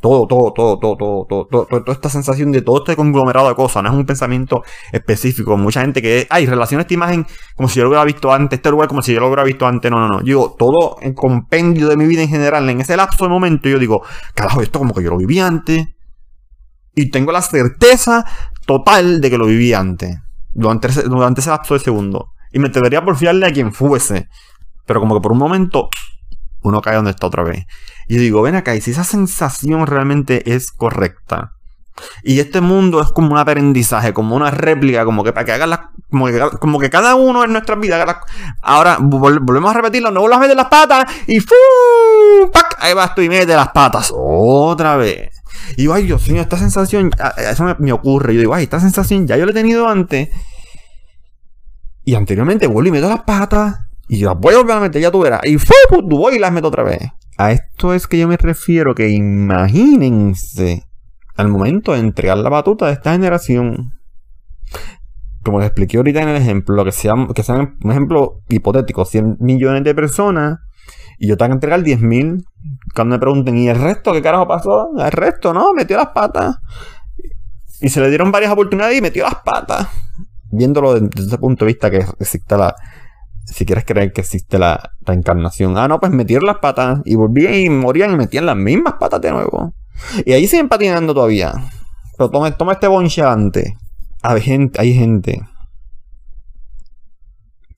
Todo, todo, todo, todo, todo, todo, todo, toda esta sensación de todo este conglomerado de cosas, no es un pensamiento específico. Mucha gente que, ay, relaciona esta imagen como si yo lo hubiera visto antes, este lugar como si yo lo hubiera visto antes. No, no, no. Yo todo en compendio de mi vida en general, en ese lapso de momento, yo digo, carajo, esto como que yo lo viví antes. Y tengo la certeza total de que lo viví antes. Durante durante ese lapso de segundo. Y me debería porfiarle a quien fuese. Pero como que por un momento uno cae donde está otra vez. Y digo, ven acá, y si esa sensación realmente es correcta. Y este mundo es como un aprendizaje, como una réplica, como que para que hagan las. Como que, cada uno en nuestras vidas haga Ahora volvemos a repetirlo, no vuelvas a meter las patas y ¡fu! ¡Pac! Ahí vas tú y metes las patas otra vez. Y digo, ay Dios mío, esta sensación, eso me, ocurre. Yo digo, ay, esta sensación ya yo la he tenido antes. Y anteriormente vuelvo y meto las patas. Y las voy a meter, ya tú verás. Y ¡fu! tú voy y las meto otra vez. A esto es que yo me refiero, que imagínense al momento de entregar la batuta de esta generación. Como les expliqué ahorita en el ejemplo, que sea, que sea un ejemplo hipotético, 100 millones de personas, y yo tengo que entregar 10 mil. Cuando me pregunten, ¿y el resto qué carajo pasó? El resto, ¿no? Metió las patas. Y se le dieron varias oportunidades y metió las patas. Viéndolo desde ese punto de vista que existe la, si quieres creer que existe la reencarnación. Ah, no, pues metieron las patas y volvían y morían y metían las mismas patas de nuevo. Y ahí siguen patinando todavía. Pero toma, toma este bonchante. Hay gente, hay gente.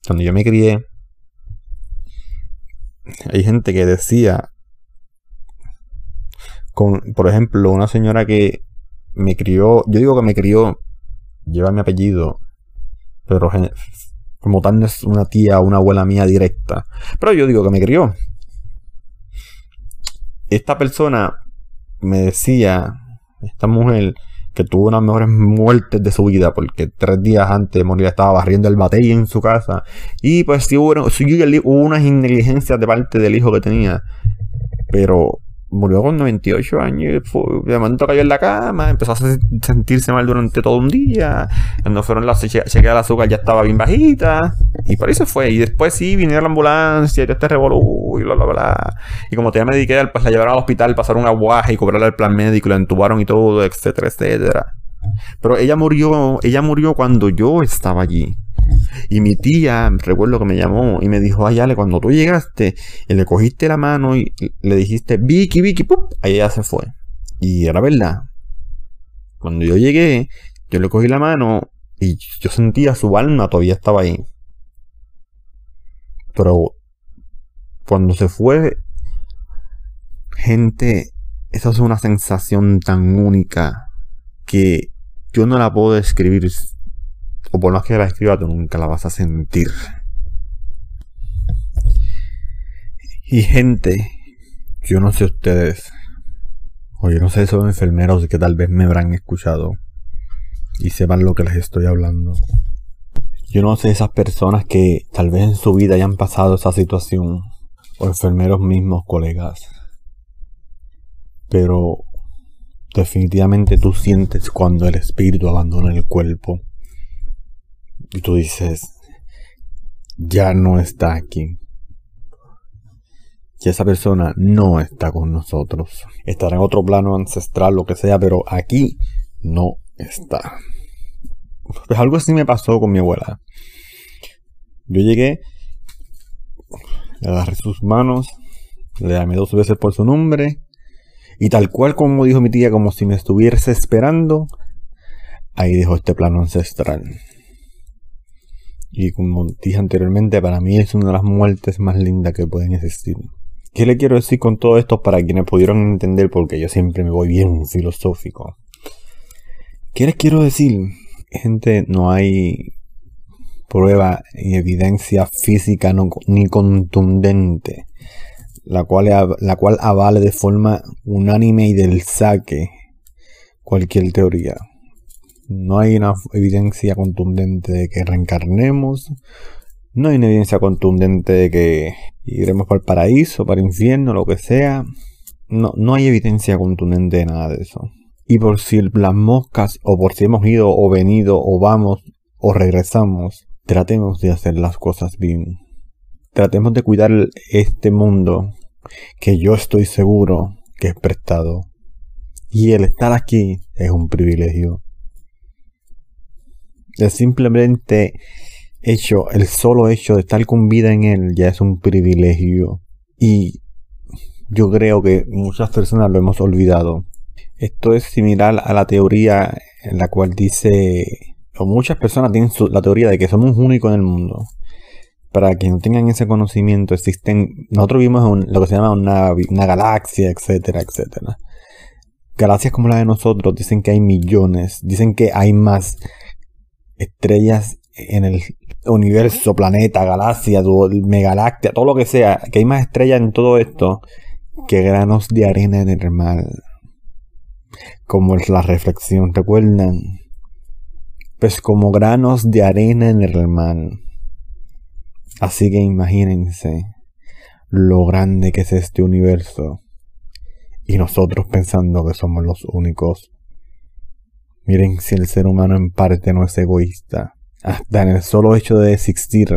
Cuando yo me crié, hay gente que decía, con, por ejemplo, una señora que me crió, yo digo que me crió, lleva mi apellido, pero como tal no es una tía o una abuela mía directa. Pero yo digo que me crió. Esta persona me decía, esta mujer, que tuvo unas mejores muertes de su vida, porque tres días antes de morir estaba barriendo el batey en su casa. Y pues sí hubo, sí, hubo unas negligencias de parte del hijo que tenía. Pero murió con 98 años. de momento cayó en la cama, empezó a sentirse mal durante todo un día. Cuando fueron las chequeas el azúcar ya estaba bien bajita. Y por se fue. Y después sí, vinieron la ambulancia y este revolú y bla, bla, bla. Y como tenía Medicare, pues la llevaron al hospital, pasaron un aguaje y cobrarle el plan médico, la entubaron y todo, etcétera, etcétera. Pero ella murió, ella murió cuando yo estaba allí. Y mi tía, recuerdo que me llamó y me dijo, ay, Ale, cuando tú llegaste y le cogiste la mano y le dijiste, Vicky, Vicky, ¡pup! ahí ella se fue. Y era verdad. Cuando yo llegué, yo le cogí la mano y yo sentía su alma todavía estaba ahí. Pero cuando se fue, gente, esa es una sensación tan única que yo no la puedo describir o por más que la escriba, tú nunca la vas a sentir. Y gente, yo no sé ustedes, o yo no sé esos enfermeros que tal vez me habrán escuchado y sepan lo que les estoy hablando. Yo no sé esas personas que tal vez en su vida hayan pasado esa situación, o enfermeros mismos, colegas. Pero definitivamente tú sientes cuando el espíritu abandona el cuerpo y tú dices, ya no está aquí. Y esa persona no está con nosotros. Estará en otro plano ancestral, lo que sea, pero aquí no está. Pues algo así me pasó con mi abuela. Yo llegué, le agarré sus manos, le llamé dos veces por su nombre, y tal cual como dijo mi tía, como si me estuviese esperando, ahí dejó este plano ancestral. Y como dije anteriormente, para mí es una de las muertes más lindas que pueden existir. ¿Qué le quiero decir con todo esto para quienes pudieron entender? Porque yo siempre me voy bien filosófico. ¿Qué les quiero decir? Gente, no hay prueba y evidencia física ni contundente la cual, la cual avale de forma unánime y del saque cualquier teoría. No hay una evidencia contundente de que reencarnemos. No hay una evidencia contundente de que iremos para el paraíso, para el infierno, lo que sea. No, no hay evidencia contundente de nada de eso. Y por si las moscas, o por si hemos ido o venido, o vamos, o regresamos, tratemos de hacer las cosas bien. Tratemos de cuidar este mundo que yo estoy seguro que es prestado. Y el estar aquí es un privilegio. El simplemente hecho, el solo hecho de estar con vida en él ya es un privilegio. Y yo creo que muchas personas lo hemos olvidado. Esto es similar a la teoría en la cual dice, o muchas personas tienen la teoría de que somos únicos en el mundo. Para quienes no tengan ese conocimiento, existen, nosotros vimos lo que se llama una, una galaxia, etcétera, etcétera. Galaxias como la de nosotros dicen que hay millones, dicen que hay más estrellas en el universo, planeta, galaxia, megaláctea, todo lo que sea, que hay más estrellas en todo esto que granos de arena en el mar. Como es la reflexión, ¿recuerdan? Pues como granos de arena en el mar. Así que imagínense lo grande que es este universo y nosotros pensando que somos los únicos Miren si el ser humano en parte no es egoísta. Hasta en el solo hecho de existir,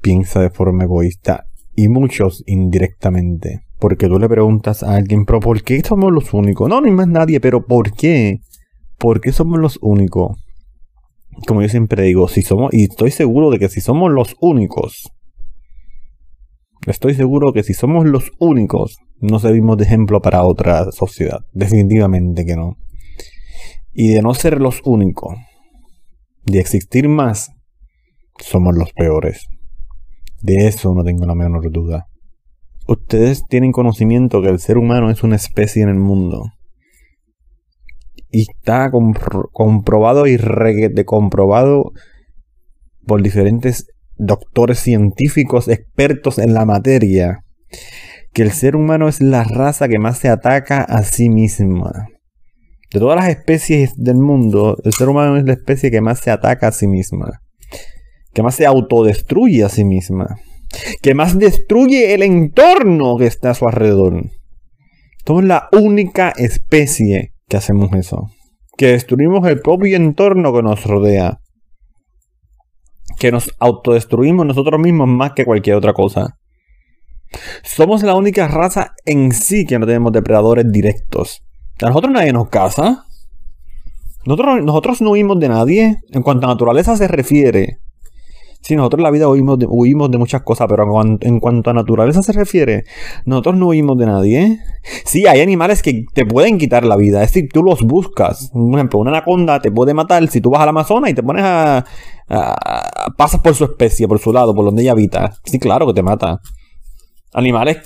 piensa de forma egoísta. Y muchos indirectamente. Porque tú le preguntas a alguien, pero ¿por qué somos los únicos? No, no hay más nadie, pero ¿por qué? ¿Por qué somos los únicos? Como yo siempre digo, si somos, y estoy seguro de que si somos los únicos, estoy seguro que si somos los únicos, no servimos de ejemplo para otra sociedad. Definitivamente que no y de no ser los únicos, de existir más, somos los peores. De eso no tengo la menor duda. Ustedes tienen conocimiento que el ser humano es una especie en el mundo. Y está comprobado y reguete comprobado por diferentes doctores científicos expertos en la materia que el ser humano es la raza que más se ataca a sí misma. De todas las especies del mundo, el ser humano es la especie que más se ataca a sí misma, que más se autodestruye a sí misma, que más destruye el entorno que está a su alrededor. Somos la única especie que hacemos eso. Que destruimos el propio entorno que nos rodea. Que nos autodestruimos nosotros mismos más que cualquier otra cosa. Somos la única raza en sí que no tenemos depredadores directos. A nosotros nadie nos caza. Nosotros, nosotros no huimos de nadie. En cuanto a naturaleza se refiere, Sí, nosotros en la vida huimos de, muchas cosas, pero en cuanto, a naturaleza se refiere, nosotros no huimos de nadie. Sí, hay animales que te pueden quitar la vida, es decir, tú los buscas. Por ejemplo, una anaconda te puede matar si tú vas al Amazonas y te pones a, pasas por su especie, por su lado, por donde ella habita. Sí, claro que te mata. Animales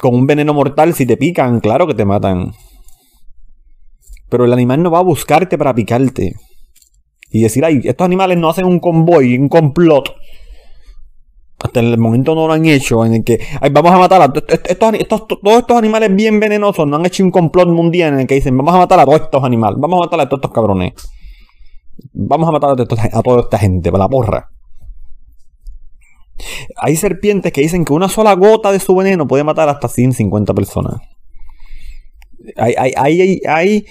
con un veneno mortal, si te pican, claro que te matan. Pero el animal no va a buscarte para picarte y decir, ay, estos animales no hacen un convoy, un complot. Hasta el momento no lo han hecho, en el que ay, vamos a matar a estos, todos estos animales bien venenosos, no han hecho un complot mundial en el que dicen, vamos a matar a todos estos animales, vamos a matar a todos estos cabrones. Vamos a matar a, toda esta gente, para la porra. Hay serpientes que dicen que una sola gota de su veneno puede matar hasta 150 personas. Hay, hay, hay, hay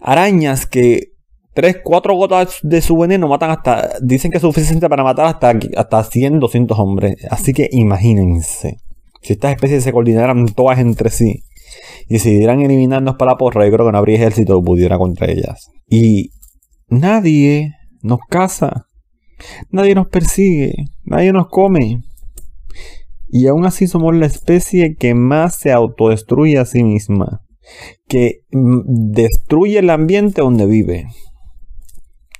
arañas que 3, 4 gotas de su veneno matan hasta. Dicen que es suficiente para matar hasta, hasta 100, 200 hombres. Así que imagínense. Si estas especies se coordinaran todas entre sí y decidieran eliminarnos para la porra, yo creo que no habría ejército que pudiera contra ellas. Y nadie nos caza. Nadie nos persigue. Nadie nos come. Y aún así somos la especie que más se autodestruye a sí misma. Que mm, destruye el ambiente donde vive.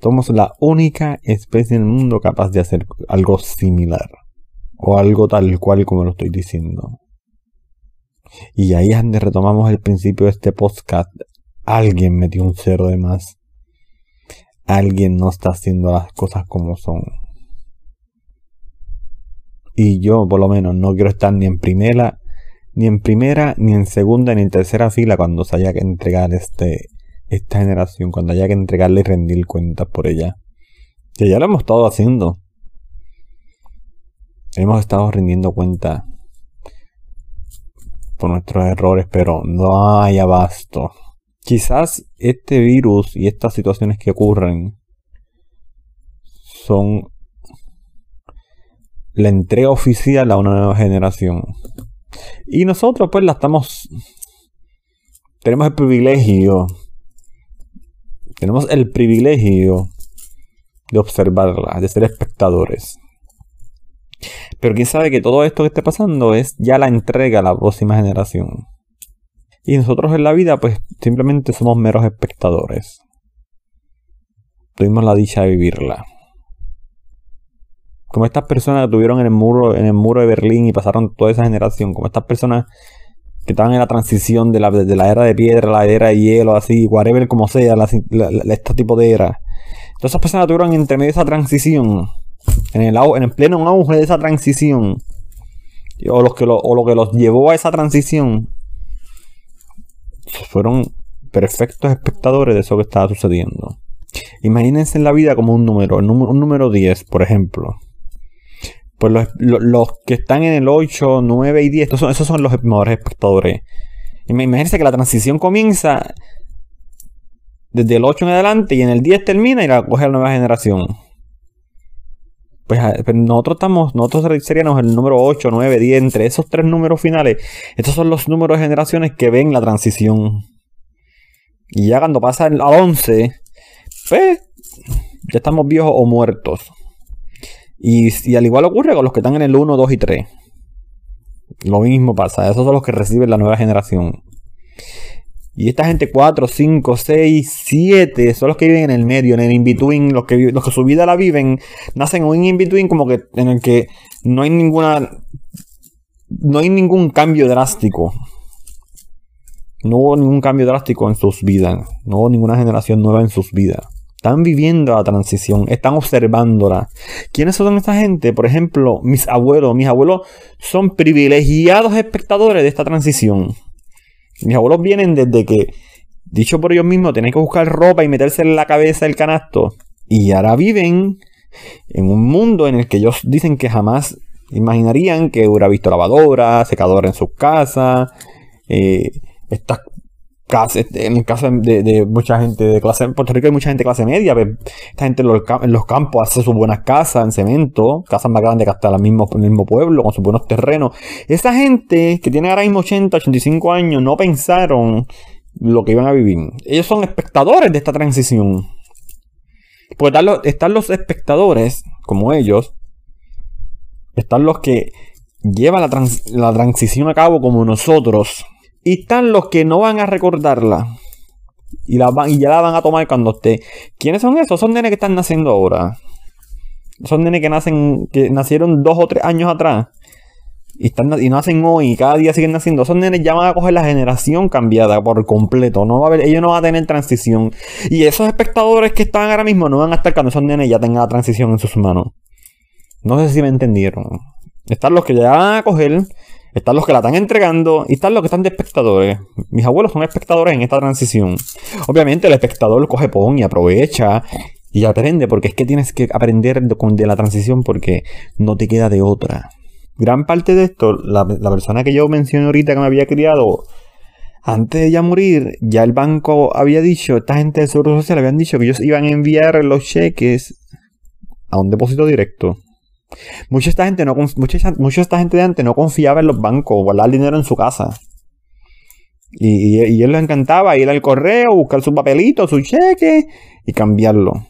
Somos la única especie en el mundo capaz de hacer algo similar. O algo tal cual como lo estoy diciendo. Y ahí es donde retomamos el principio de este podcast. Alguien metió un cero de más. Alguien no está haciendo las cosas como son. Y yo, por lo menos, no quiero estar ni en primera, ni en primera, ni en segunda, ni en tercera fila cuando se haya que entregar este esta generación cuando haya que entregarle y rendir cuentas por ella. Que ya lo hemos estado haciendo. Hemos estado rindiendo cuenta por nuestros errores, pero no hay abasto. Quizás este virus y estas situaciones que ocurren son la entrega oficial a una nueva generación. Y nosotros pues la estamos... Tenemos el privilegio tenemos el privilegio de observarla, de ser espectadores. Pero quién sabe que todo esto que esté pasando es ya la entrega a la próxima generación. Y nosotros en la vida pues simplemente somos meros espectadores. Tuvimos la dicha de vivirla. Como estas personas que tuvieron en el muro, en el muro de Berlín y pasaron toda esa generación, como estas personas que estaban en la transición de la, de la era de piedra la era de hielo, así, whatever como sea, este tipo de era. Todas esas personas tuvieron entre medio de esa transición, en el, en el pleno auge de esa transición, o, los que lo, o lo que los llevó a esa transición, fueron perfectos espectadores de eso que estaba sucediendo. Imagínense en la vida como un número, un número 10, por ejemplo pues los, que están en el 8, 9 y 10, esos son, esos son los mejores espectadores. Imagínense que la transición comienza desde el 8 en adelante y en el 10 termina y la coge la nueva generación. Pues, pues, nosotros estamos, nosotros seríamos el número 8, 9, 10, entre esos tres números finales. Estos son los números de generaciones que ven la transición. Y ya cuando pasa al 11, pues ya estamos viejos o muertos. Y, al igual ocurre con los que están en el 1, 2 y 3. Lo mismo pasa, esos son los que reciben la nueva generación. Y esta gente 4, 5, 6, 7 son los que viven en el medio, en el in-between, los que, los que su vida la viven, nacen en un in-between como que en el que no hay ninguna no hay ningún cambio drástico. No hubo ningún cambio drástico en sus vidas. No hubo ninguna generación nueva en sus vidas. Están viviendo la transición, están observándola. ¿Quiénes son esta gente? Por ejemplo, mis abuelos. Mis abuelos son privilegiados espectadores de esta transición. Mis abuelos vienen desde que, dicho por ellos mismos, tienen que buscar ropa y meterse en la cabeza el canasto. Y ahora viven en un mundo en el que ellos dicen que jamás imaginarían que hubiera visto lavadora, secadora en sus casas, eh, estas en el caso de, mucha gente de clase, en Puerto Rico hay mucha gente de clase media, esta gente en los, campos hace sus buenas casas en cemento, casas más grandes que hasta el mismo, el mismo pueblo, con sus buenos terrenos. Esa gente que tiene ahora mismo 80, 85 años no pensaron lo que iban a vivir. Ellos son espectadores de esta transición. Porque están los, están los espectadores, como ellos, están los que llevan la, la transición a cabo como nosotros y están los que no van a recordarla. Y, la van, ya la van a tomar cuando esté. ¿Quiénes son esos? Son nenes que están naciendo ahora. Son nenes que nacen, que nacieron dos o tres años atrás. Y, están, y nacen hoy y cada día siguen naciendo. Son nenes ya van a coger la generación cambiada por completo. No va a haber, ellos no van a tener transición. Y esos espectadores que están ahora mismo no van a estar cuando esos nenes ya tengan la transición en sus manos. No sé si me entendieron. Están los que ya van a coger están los que la están entregando y están los que están de espectadores. Mis abuelos son espectadores en esta transición. Obviamente el espectador coge pon y aprovecha y aprende porque es que tienes que aprender de, la transición porque no te queda de otra. Gran parte de esto, la, persona que yo mencioné ahorita que me había criado, antes de ya morir, ya el banco había dicho, esta gente de Seguro Social habían dicho que ellos iban a enviar los cheques a un depósito directo. Mucha esta gente no mucha, esta gente de antes no confiaba en los bancos, guardar dinero en su casa. Y, él les encantaba ir al correo, buscar su papelito, su cheque y cambiarlo.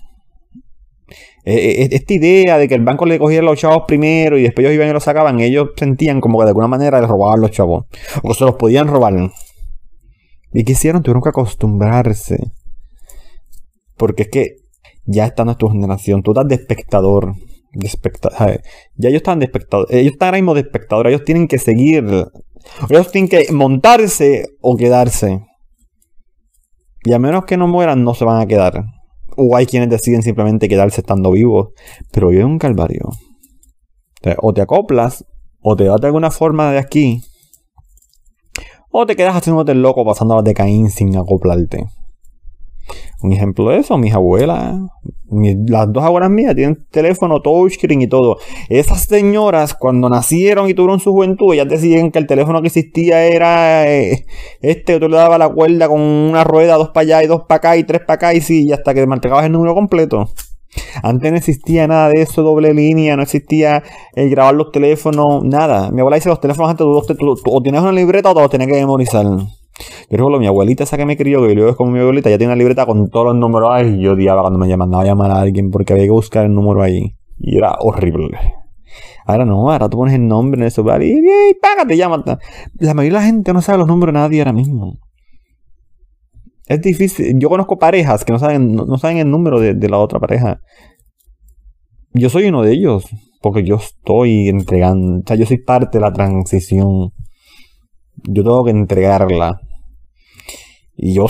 E, e, e, esta idea de que el banco le cogiera los chavos primero y después ellos iban y los sacaban, ellos sentían como que de alguna manera les robaban los chavos. O se los podían robar. ¿Y qué hicieron? Tuvieron que acostumbrarse. Porque es que ya está tu generación. Tú estás de espectador de espectador. Ya ellos están de espectador. Ellos están ahora mismo de espectador. Ellos tienen que seguir. Ellos tienen que montarse o quedarse. Y a menos que no mueran, no se van a quedar. O hay quienes deciden simplemente quedarse estando vivos. Pero es un calvario. O te acoplas, o te das de alguna forma de aquí. O te quedas haciéndote loco pasando las de Caín sin acoplarte. Un ejemplo de eso, mis abuelas, las dos abuelas mías tienen teléfono touchscreen y todo. Esas señoras, cuando nacieron y tuvieron su juventud, ellas decían que el teléfono que existía era eh, este, tú le dabas la cuerda con una rueda, dos para allá y dos para acá y tres para acá y sí, y hasta que marcabas el número completo. Antes no existía nada de eso, doble línea, no existía el grabar los teléfonos, nada. Mi abuela dice los teléfonos antes tú, o tienes una libreta o te los que memorizar. Yo recuerdo mi abuelita, esa que me crió, que yo es como mi abuelita, ya tiene una libreta con todos los números ahí. Y yo odiaba cuando me mandaba a llamar a alguien porque había que buscar el número ahí. Y era horrible. Ahora no, ahora tú pones el nombre en el celular y, y págate, llama. La mayoría de la gente no sabe los números de nadie ahora mismo. Es difícil. Yo conozco parejas que no saben, no, saben el número de la otra pareja. Yo soy uno de ellos. Porque yo estoy entregando. O sea, yo soy parte de la transición. Yo tengo que entregarla. Y yo,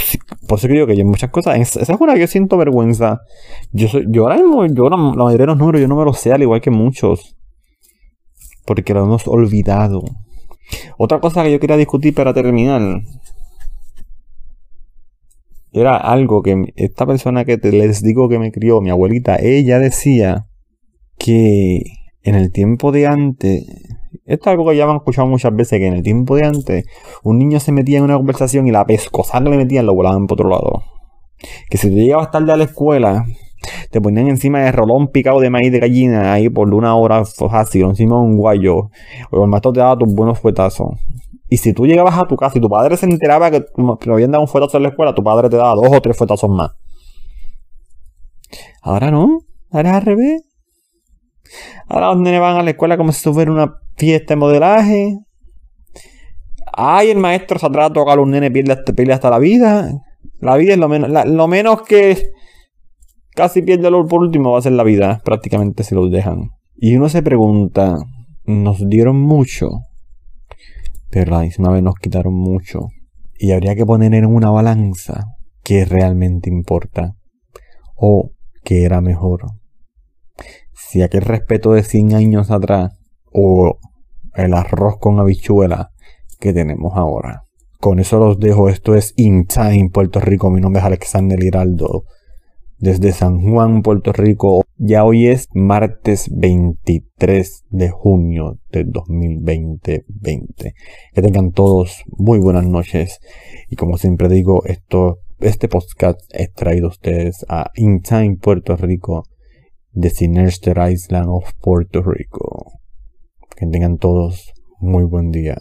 por eso creo que hay muchas cosas, esa es una que yo siento vergüenza. Yo, yo ahora mismo, yo la, mayoría de los números yo no me los sé al igual que muchos. Porque lo hemos olvidado. Otra cosa que yo quería discutir para terminar. Era algo que esta persona que les digo que me crió, mi abuelita, ella decía que en el tiempo de antes esto es algo que ya me han escuchado muchas veces, que en el tiempo de antes un niño se metía en una conversación y la pescosa que le metían lo volaban por otro lado. Que si tú llegabas tarde a la escuela, te ponían encima de rolón picado de maíz de gallina ahí por una hora fácil, encima de un guayo. O el maestro te daba tus buenos fuetazos. Y si tú llegabas a tu casa y tu padre se enteraba que te habían dado un fuetazo en la escuela, tu padre te daba dos o tres fuetazos más. Ahora no, ahora es al revés. Ahora los nenes van a la escuela como si fuera una fiesta de modelaje. Ay, el maestro se atrás a tocar a un nene, pierde, pierde hasta la vida. La vida es lo menos, lo menos que casi pierde por último va a ser la vida, prácticamente si los dejan. Y uno se pregunta, nos dieron mucho, pero la misma vez nos quitaron mucho. Y habría que poner en una balanza qué realmente importa o qué era mejor. Si aquel respeto de 100 años atrás o el arroz con habichuela que tenemos ahora. Con eso los dejo. Esto es In Time Puerto Rico. Mi nombre es Alexander Hiraldo. desde San Juan, Puerto Rico. Ya hoy es martes 23 de junio de 2020. Que tengan todos muy buenas noches. Y como siempre digo, esto, este podcast es traído a ustedes a In Time Puerto Rico, de Sinister Island of Puerto Rico. Que tengan todos muy buen día.